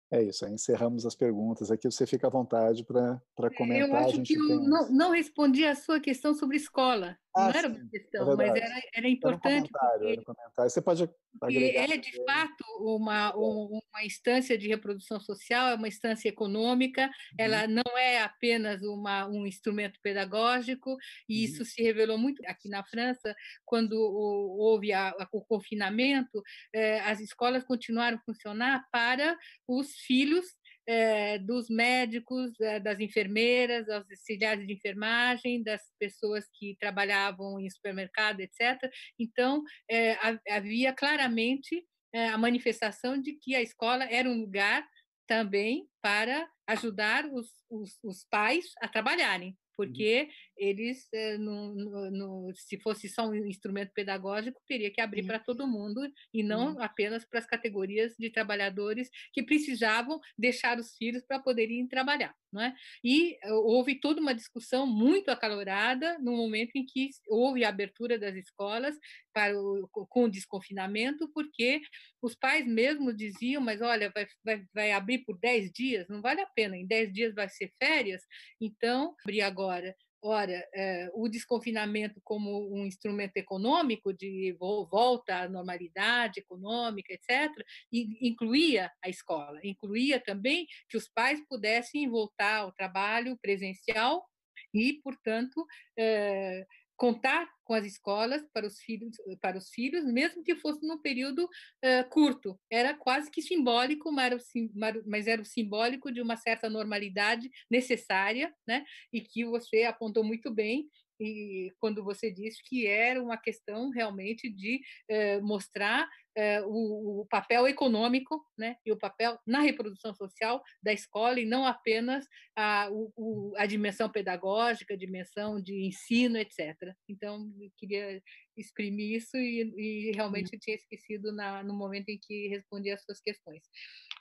É isso, aí encerramos as perguntas. Aqui você fica à vontade para é, comentar. Eu acho que eu tem... não, não respondi a sua questão sobre escola. Ah, não era uma questão, é mas era, era importante. Era um comentário, era um. Você pode agregar. É, de fato, uma, uma instância de reprodução social, é uma instância econômica, uhum. ela não é apenas uma, um instrumento pedagógico, e uhum. isso se revelou muito aqui na França, quando houve a, a, o confinamento, eh, as escolas continuaram a funcionar para os filhos é, dos médicos, é, das enfermeiras, dos auxiliares de enfermagem, das pessoas que trabalhavam em supermercado, etc. Então, é, havia claramente a manifestação de que a escola era um lugar também para ajudar os, os, os pais a trabalharem, Uhum. porque eles, eh, no, no, no, se fosse só um instrumento pedagógico, teria que abrir para todo mundo e não uhum. apenas para as categorias de trabalhadores que precisavam deixar os filhos para poderem trabalhar. Não é? E eh, houve toda uma discussão muito acalorada no momento em que houve a abertura das escolas para o, com o desconfinamento, porque os pais mesmo diziam, mas olha, vai, vai, vai abrir por 10 dias, não vale a pena, em 10 dias vai ser férias, então abrir agora Ora, é, o desconfinamento como um instrumento econômico de volta à normalidade econômica, etc., incluía a escola, incluía também que os pais pudessem voltar ao trabalho presencial e, portanto, é, contar com as escolas para os filhos, para os filhos, mesmo que fosse num período uh, curto. Era quase que simbólico, mas era o simbólico de uma certa normalidade necessária, né? E que você apontou muito bem e quando você disse que era uma questão realmente de eh, mostrar eh, o, o, papel econômico né, e o papel na reprodução social da escola e não apenas a, o, a dimensão pedagógica, a dimensão de ensino, etc. Então, eu queria exprimir isso e, e realmente eu tinha esquecido na, no momento em que respondi as suas questões.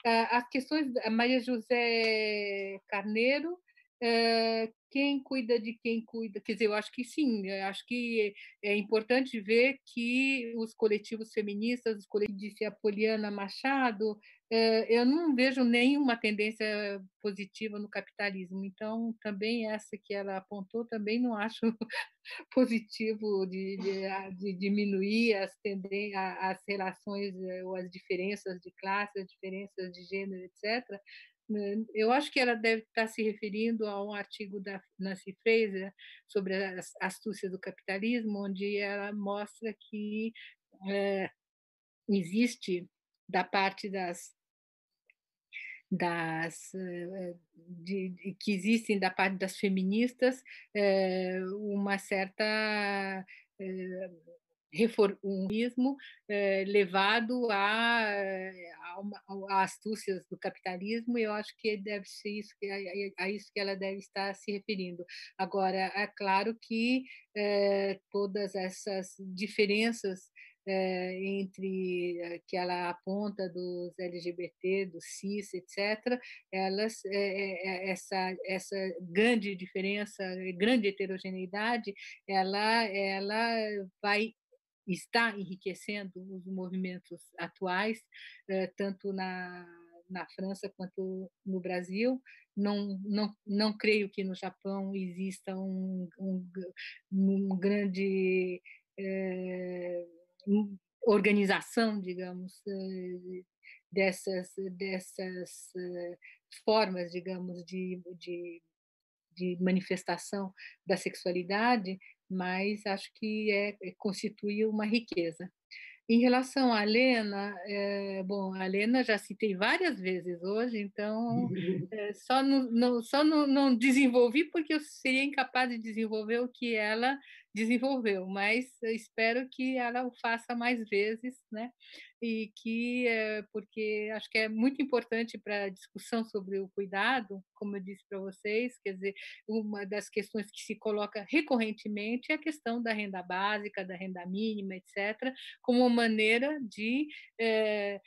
Ah, as questões Maria José Carneiro, eh, quem cuida de quem cuida. Quer dizer, eu acho que sim, acho que é importante ver que os coletivos feministas, os coletivos de Poliana Machado, eh, eu não vejo nenhuma tendência positiva no capitalismo. Então, também essa que ela apontou, também não acho positivo de, de, de diminuir as, as relações eh, ou as diferenças de classe, as diferenças de gênero, etc eu acho que ela deve estar se referindo a um artigo da Nancy Fraser sobre as astúcias do capitalismo, onde ela mostra que é, existe da parte das das eh, de, de, que existem da parte das feministas é, uma certa é, reformismo eh, levado a, a, a, astúcias do capitalismo, eu acho que deve ser isso que a, a, isso que ela deve estar se referindo. Agora, é claro que eh, todas essas diferenças é, entre eh, que ela aponta dos LGBT, dos cis, etc., elas, é, essa, essa grande diferença, grande heterogeneidade, ela, ela vai está enriquecendo os movimentos atuais, tanto na, na França quanto no Brasil. Não, não, não creio que no Japão exista um, um, um grande é, organização, digamos, eh, dessas, dessas eh, formas, digamos, de, de, de manifestação da sexualidade, mas acho que é, é constitui uma riqueza. Em relação à Lena, é, bom, a Lena já citei várias vezes hoje, então é, só, não, não, só não, não desenvolvi porque eu seria incapaz de desenvolver o que ela desenvolveu, mas espero que ela o faça mais vezes, né? E que, é, porque acho que é muito importante para a discussão sobre o cuidado, como eu disse para vocês, quer dizer, uma das questões que se coloca recorrentemente é a questão da renda básica, da renda mínima, etc., como uma maneira de é,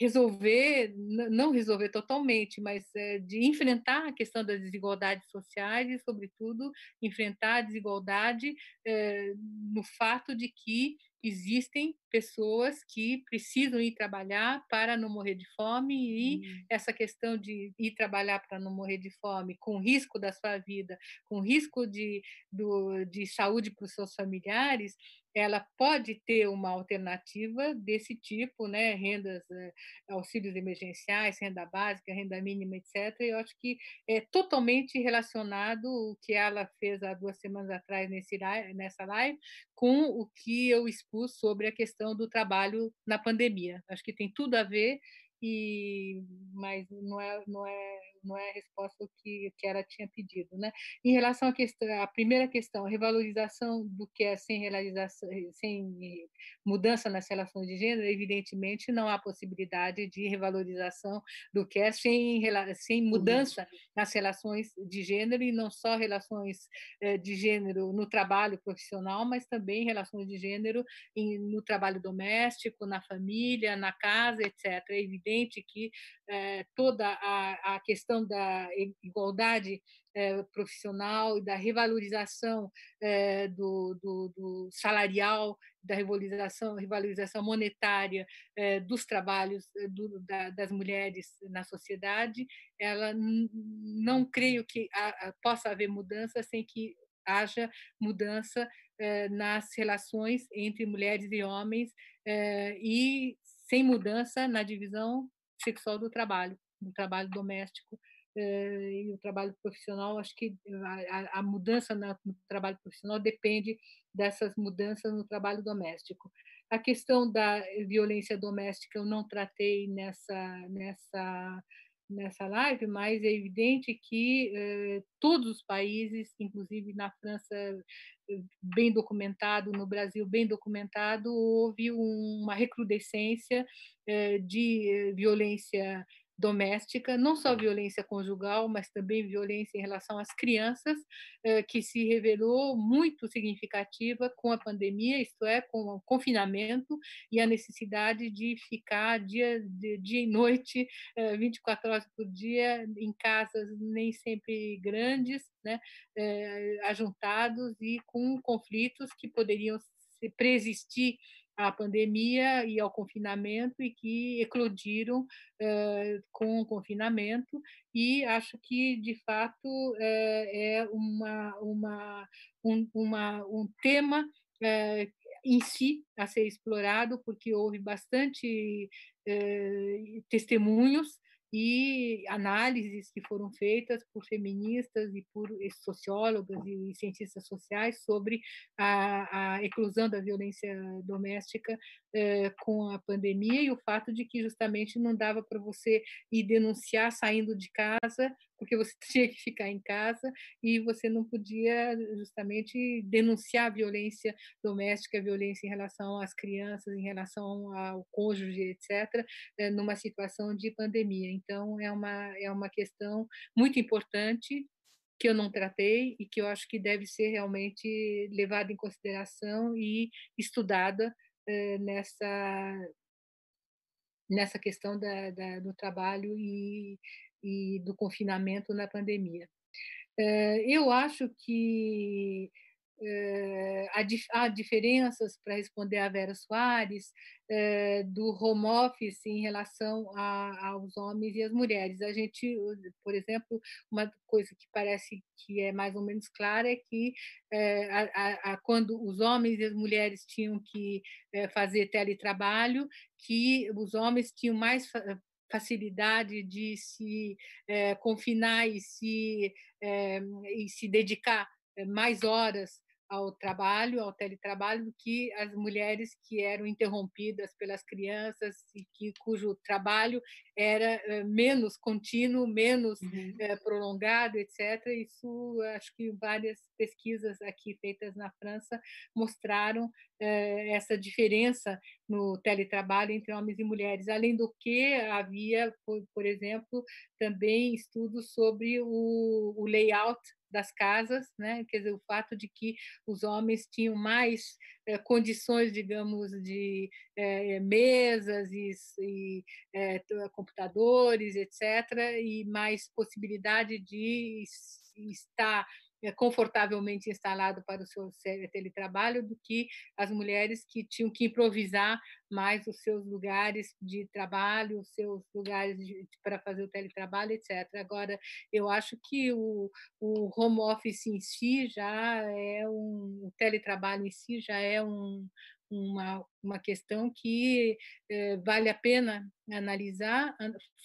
resolver, não resolver totalmente, mas é, de enfrentar a questão das desigualdades sociais e, sobretudo, enfrentar a desigualdade é, no fato de que existem pessoas que precisam ir trabalhar para não morrer de fome e hum. essa questão de ir trabalhar para não morrer de fome, com risco da sua vida, com risco de, do, de saúde para os seus familiares, ela pode ter uma alternativa desse tipo, né, rendas, eh, auxílios emergenciais, renda básica, renda mínima, etc. Eu acho que é totalmente relacionado o que ela fez há duas semanas atrás nesse, nessa live com o que eu expus sobre a questão do trabalho na pandemia. Acho que tem tudo a ver e mas não é não é não é a resposta que, que ela tinha pedido, né? Em relação à questão, a primeira questão, a revalorização do que é sem realização, sem mudança nas relações de gênero, evidentemente não há possibilidade de revalorização do que é sem sem mudança nas relações de gênero e não só relações eh, de gênero no trabalho profissional, mas também relações de gênero no trabalho doméstico, na família, na casa, etc. É evidente que eh, toda a, a questão da igualdade é, profissional e da revalorização é, do, do, do, salarial, da revalorização, revalorização monetária dos trabalhos do, da, das mulheres na sociedade, ela não creio que a, a, possa haver mudança sem que haja mudança nas relações entre mulheres e homens e sem mudança na divisão sexual do trabalho do trabalho doméstico eh, e o trabalho profissional, acho que a, mudança no trabalho profissional depende dessas mudanças no trabalho doméstico. A questão da violência doméstica eu não tratei nessa, nessa, nessa live, mas é evidente que eh, todos os países, inclusive na França, bem documentado, no Brasil, bem documentado, houve uma recrudescência eh, de violência doméstica, não só violência conjugal, mas também violência em relação às crianças, eh, que se revelou muito significativa com a pandemia, isto é, com o confinamento e a necessidade de ficar dia, dia e noite, 24 eh, horas por dia, em casas nem sempre grandes, né, eh, ajuntados e com conflitos que poderiam preexistir à pandemia e ao confinamento e que eclodiram uh, com o confinamento. E acho que de fato uh, é uma, uma, um, uma, um tema uh, em si a ser explorado porque houve bastante testemunhos e análises que foram feitas por feministas e por sociólogas e cientistas sociais sobre a, a eclosão da violência doméstica eh, com a pandemia e o fato de que justamente não dava para você ir denunciar saindo de casa porque você tinha que ficar em casa e você não podia justamente denunciar a violência doméstica, a violência em relação às crianças, em relação ao cônjuge, etc., eh, numa situação de pandemia. Então, é uma, é uma questão muito importante que eu não tratei e que eu acho que deve ser realmente levada em consideração e estudada nessa nessa questão da, da, do trabalho e, e do confinamento na pandemia. Eu acho que eh, há, diferenças, para responder a Vera Soares, eh, do home office em relação aos homens e às mulheres. A gente, por exemplo, uma coisa que parece que é mais ou menos clara é que eh, quando os homens e as mulheres tinham que fazer teletrabalho, que os homens tinham mais facilidade de se confinar e se, e se dedicar mais horas ao trabalho, ao teletrabalho, do que as mulheres que eram interrompidas pelas crianças e que cujo trabalho era eh, menos contínuo, menos uhum. Eh, prolongado, etc. Isso, acho que várias pesquisas aqui feitas na França mostraram eh, essa diferença no teletrabalho entre homens e mulheres. Além do que havia, por, por exemplo, também estudos sobre o, o layout das casas, né? quer dizer, o fato de que os homens tinham mais é, condições, digamos, de é, mesas e, e é, computadores, etc., e mais possibilidade de estar confortavelmente instalado para o seu teletrabalho do que as mulheres que tinham que improvisar mais os seus lugares de trabalho, os seus lugares para fazer o teletrabalho, etc. Agora, eu acho que o, o home office em si já é um, o teletrabalho em si já é um, uma, uma questão que eh, vale a pena analisar,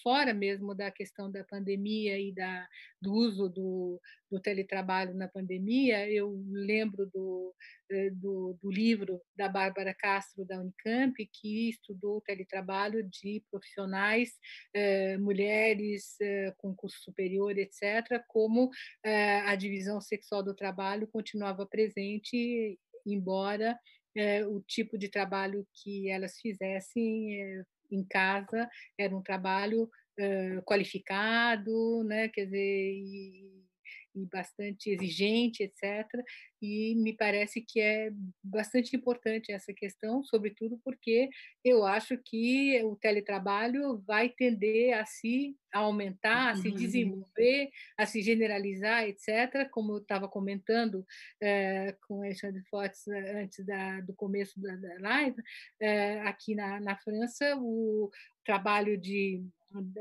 fora mesmo da questão da pandemia e da, do uso do, do teletrabalho na pandemia. Eu lembro do, eh, do, do, livro da Bárbara Castro, da Unicamp, que estudou o teletrabalho de profissionais, eh, mulheres com curso superior, etc., como a divisão sexual do trabalho continuava presente, embora é, o tipo de trabalho que elas fizessem é, em casa era um trabalho é, qualificado, né? quer dizer, e, e bastante exigente, etc. E me parece que é bastante importante essa questão, sobretudo porque eu acho que o teletrabalho vai tender a se aumentar, a se uhum. desenvolver, a se generalizar, etc. Como eu estava comentando é, com Alexandre Fortes eh, antes da, do começo da, da live, é, aqui na, na França, o trabalho de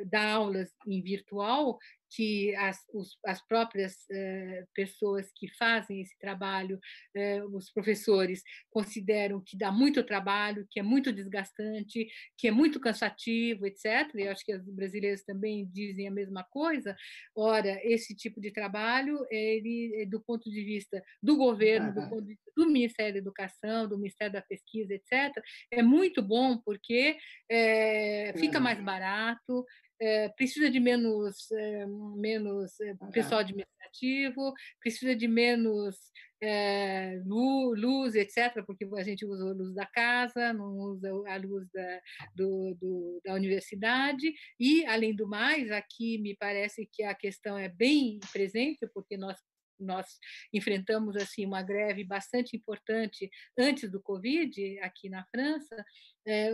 dar aulas em virtual que as, os, as próprias eh, pessoas que fazem esse trabalho, eh, os professores, consideram que dá muito trabalho, que é muito desgastante, que é muito cansativo, etc. E acho que os brasileiros também dizem a mesma coisa. Ora, esse tipo de trabalho, ele, do ponto de vista do governo, do ponto de vista do Ministério da Educação, do Ministério da Pesquisa, etc., é muito bom porque é, fica mais barato, é, precisa de menos, é, menos é, pessoal administrativo, precisa de menos é, luz, etc., porque a gente usa a luz da casa, não usa a luz da, do, do, da universidade, e, além do mais, aqui me parece que a questão é bem presente, porque nós nós enfrentamos assim uma greve bastante importante antes do Covid aqui na França, é,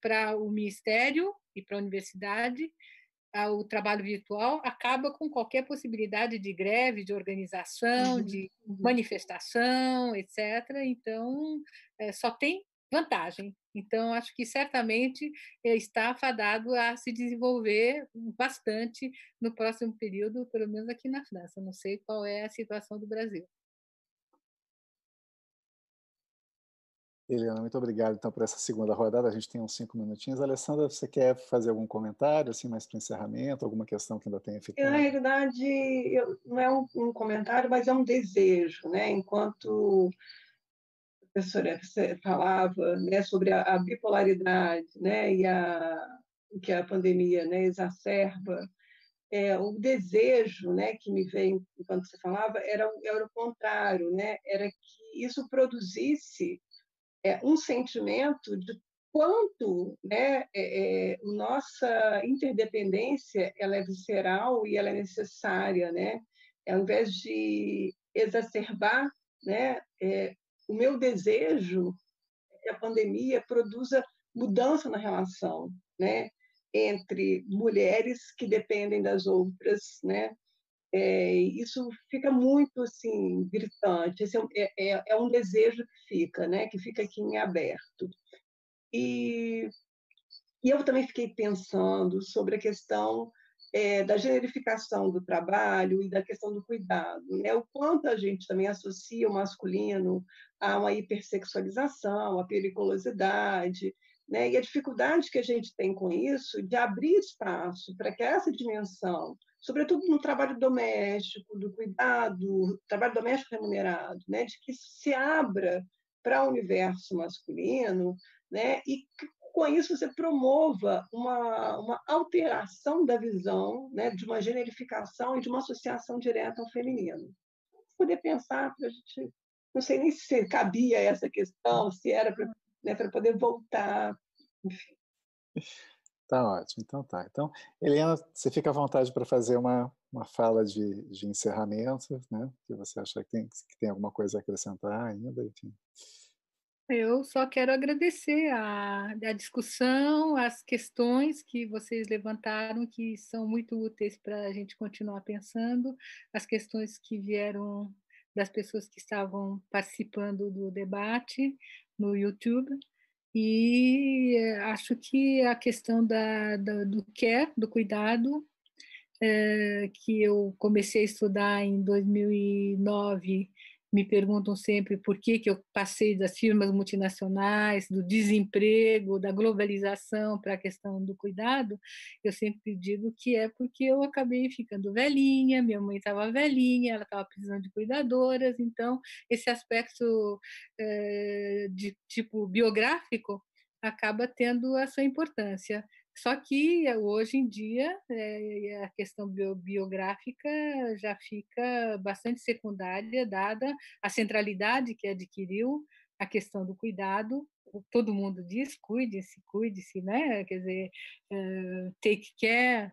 para o Ministério e para a universidade, o trabalho virtual acaba com qualquer possibilidade de greve, de organização, uhum, de uhum. manifestação, etc. Então, é, só tem vantagem. Então, acho que certamente eh, está afadado a se desenvolver bastante no próximo período, pelo menos aqui na França. Não sei qual é a situação do Brasil. Eliana, muito obrigado então por essa segunda rodada. A gente tem uns cinco minutinhos. Alessandra, você quer fazer algum comentário assim mais para encerramento? Alguma questão que ainda tenha ficado? Na realidade, eu, não é um, um, comentário, mas é um desejo, né? Enquanto professora falava né, sobre a, a, bipolaridade né, e a, que a pandemia né, exacerba, é, o desejo né, que me veio enquanto você falava era, era o contrário, né, era que isso produzisse é, um sentimento de quanto né, é, é, nossa interdependência ela é visceral e ela é necessária, né? Ao invés de exacerbar né, é, o meu desejo que a pandemia produza mudança na relação, né? entre mulheres que dependem das outras, né? É, isso fica muito assim gritante. Esse é, é, é, um desejo que fica, né? Que fica aqui em aberto. E, e eu também fiquei pensando sobre a questão é, da generificação do trabalho e da questão do cuidado, né? O quanto a gente também associa o masculino a uma hipersexualização, a periculosidade, né? E a dificuldade que a gente tem com isso de abrir espaço para que essa dimensão, sobretudo no trabalho doméstico, do cuidado, trabalho doméstico remunerado, né? de que se abra para o universo masculino, né? e que, com isso você promova uma, uma alteração da visão, né? de uma generificação e de uma associação direta ao feminino. Poder pensar para a gente, não sei nem se cabia essa questão, se era para né, para poder voltar, enfim. Tá ótimo, então tá. Então, Helena, você fica à vontade para fazer uma, uma fala de, de encerramento, né? Que você acha que tem, que tem alguma coisa a acrescentar ainda, enfim. Eu só quero agradecer a, a discussão, as questões que vocês levantaram, que são muito úteis para a gente continuar pensando, as questões que vieram das pessoas que estavam participando do debate, no YouTube. E acho que a questão da, da do care, do cuidado, é, que eu comecei a estudar em 2009 me perguntam sempre por que, que eu passei das firmas multinacionais, do desemprego, da globalização para a questão do cuidado, eu sempre digo que é porque eu acabei ficando velhinha, minha mãe estava velhinha, ela estava precisando de cuidadoras, então esse aspecto é, de tipo biográfico acaba tendo a sua importância. Só que hoje em dia é, a questão biográfica já fica bastante secundária, dada a centralidade que adquiriu a questão do cuidado. Todo mundo diz: cuide-se, cuide-se, né? Quer dizer, uh, take care,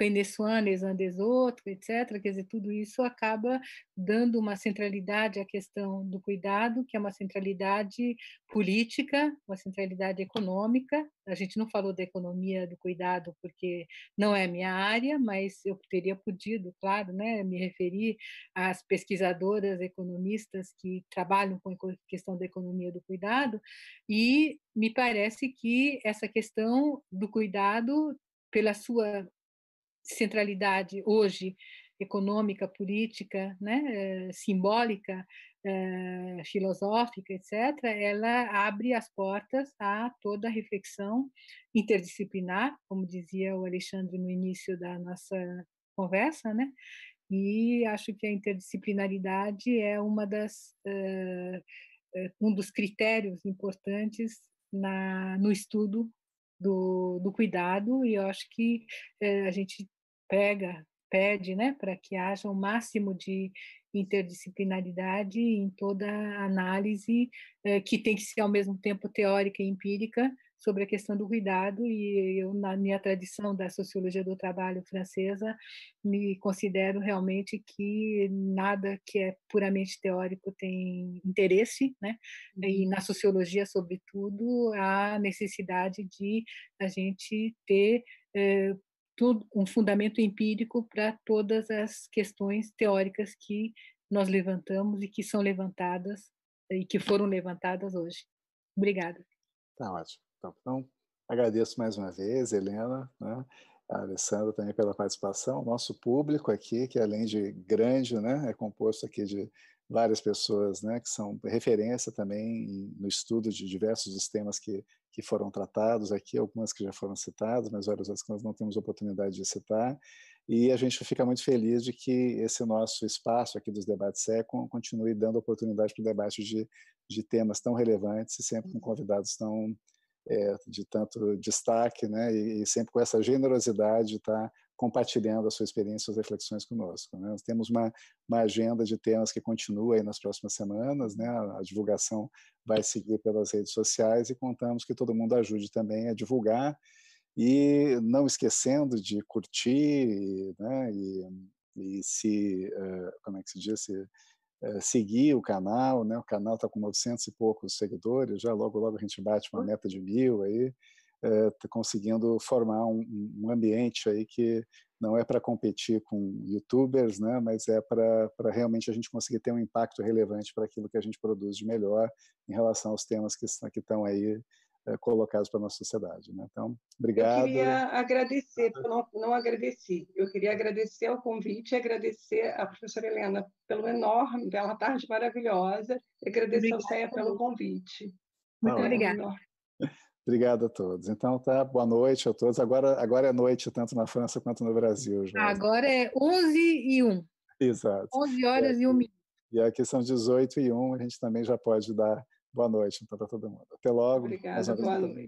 les uns des autres, etc. Quer dizer, tudo isso acaba dando uma centralidade à questão do cuidado, que é uma centralidade política, uma centralidade econômica. A gente não falou da economia do cuidado porque não é minha área, mas eu teria podido, claro, né, me referir às pesquisadoras economistas que trabalham com a questão da economia do cuidado, e me parece que essa questão do cuidado pela sua centralidade hoje econômica, política, né, eh, simbólica, eh, filosófica, etc., ela abre as portas a toda a reflexão interdisciplinar, como dizia o Alexandre no início da nossa conversa, né? E acho que a interdisciplinaridade é uma das uh, um dos critérios importantes na, no estudo do, do cuidado e eu acho que a gente pega, pede né, para que haja o um máximo de interdisciplinaridade em toda análise, eh, que tem que ser ao mesmo tempo teórica e empírica, sobre a questão do cuidado, e eu, na minha tradição da sociologia do trabalho francesa, me considero realmente que nada que é puramente teórico tem interesse, né? E uhum. na sociologia, sobretudo, há necessidade de a gente ter eh, tudo, um fundamento empírico para todas as questões teóricas que nós levantamos e que são levantadas e que foram levantadas hoje. Obrigada. Tá ótimo. Então, então agradeço mais uma vez, Helena, né? a Alessandra também pela participação, nosso público aqui, que além de grande, né, é composto aqui de várias pessoas, né, que são referência também no estudo de diversos dos temas que que foram tratados aqui, algumas que já foram citadas, mas várias outras que nós não temos oportunidade de citar. E a gente fica muito feliz de que esse nosso espaço aqui dos debates SECOM continue dando oportunidade para o debate de, de temas tão relevantes e sempre com convidados tão é, de tanto destaque, né, e, e, sempre com essa generosidade de estar compartilhando a sua experiência, suas reflexões conosco. Né? Nós temos uma, uma agenda de temas que continua aí nas próximas semanas, né? a, divulgação vai seguir pelas redes sociais e contamos que todo mundo ajude também a divulgar e não esquecendo de curtir né? e, e se, uh, como é que se diz, se, é, seguir o canal, né? O canal está com 900 e poucos seguidores, já logo logo a gente bate uma meta de mil aí, é, conseguindo formar um, um, ambiente aí que não é para competir com YouTubers, né? Mas é para realmente a gente conseguir ter um impacto relevante para aquilo que a gente produz de melhor em relação aos temas que estão, que estão aí é, colocados para a nossa sociedade. Né? Então, obrigado. Eu queria agradecer, eu não, não agradeci, eu queria agradecer ao convite e agradecer à professora Helena pelo enorme, pela tarde maravilhosa, e agradecer ao CEA pelo convite. Muito obrigada. Obrigado a todos. Então, tá, boa noite a todos. Agora, agora é noite, tanto na França quanto no Brasil. Já. Agora é 11 e 1. Exato. 11 horas é, e 1 minuto. E aqui são 18 e 1, a gente também já pode dar boa noite então, para todo mundo. Até logo. Obrigada, boa noite.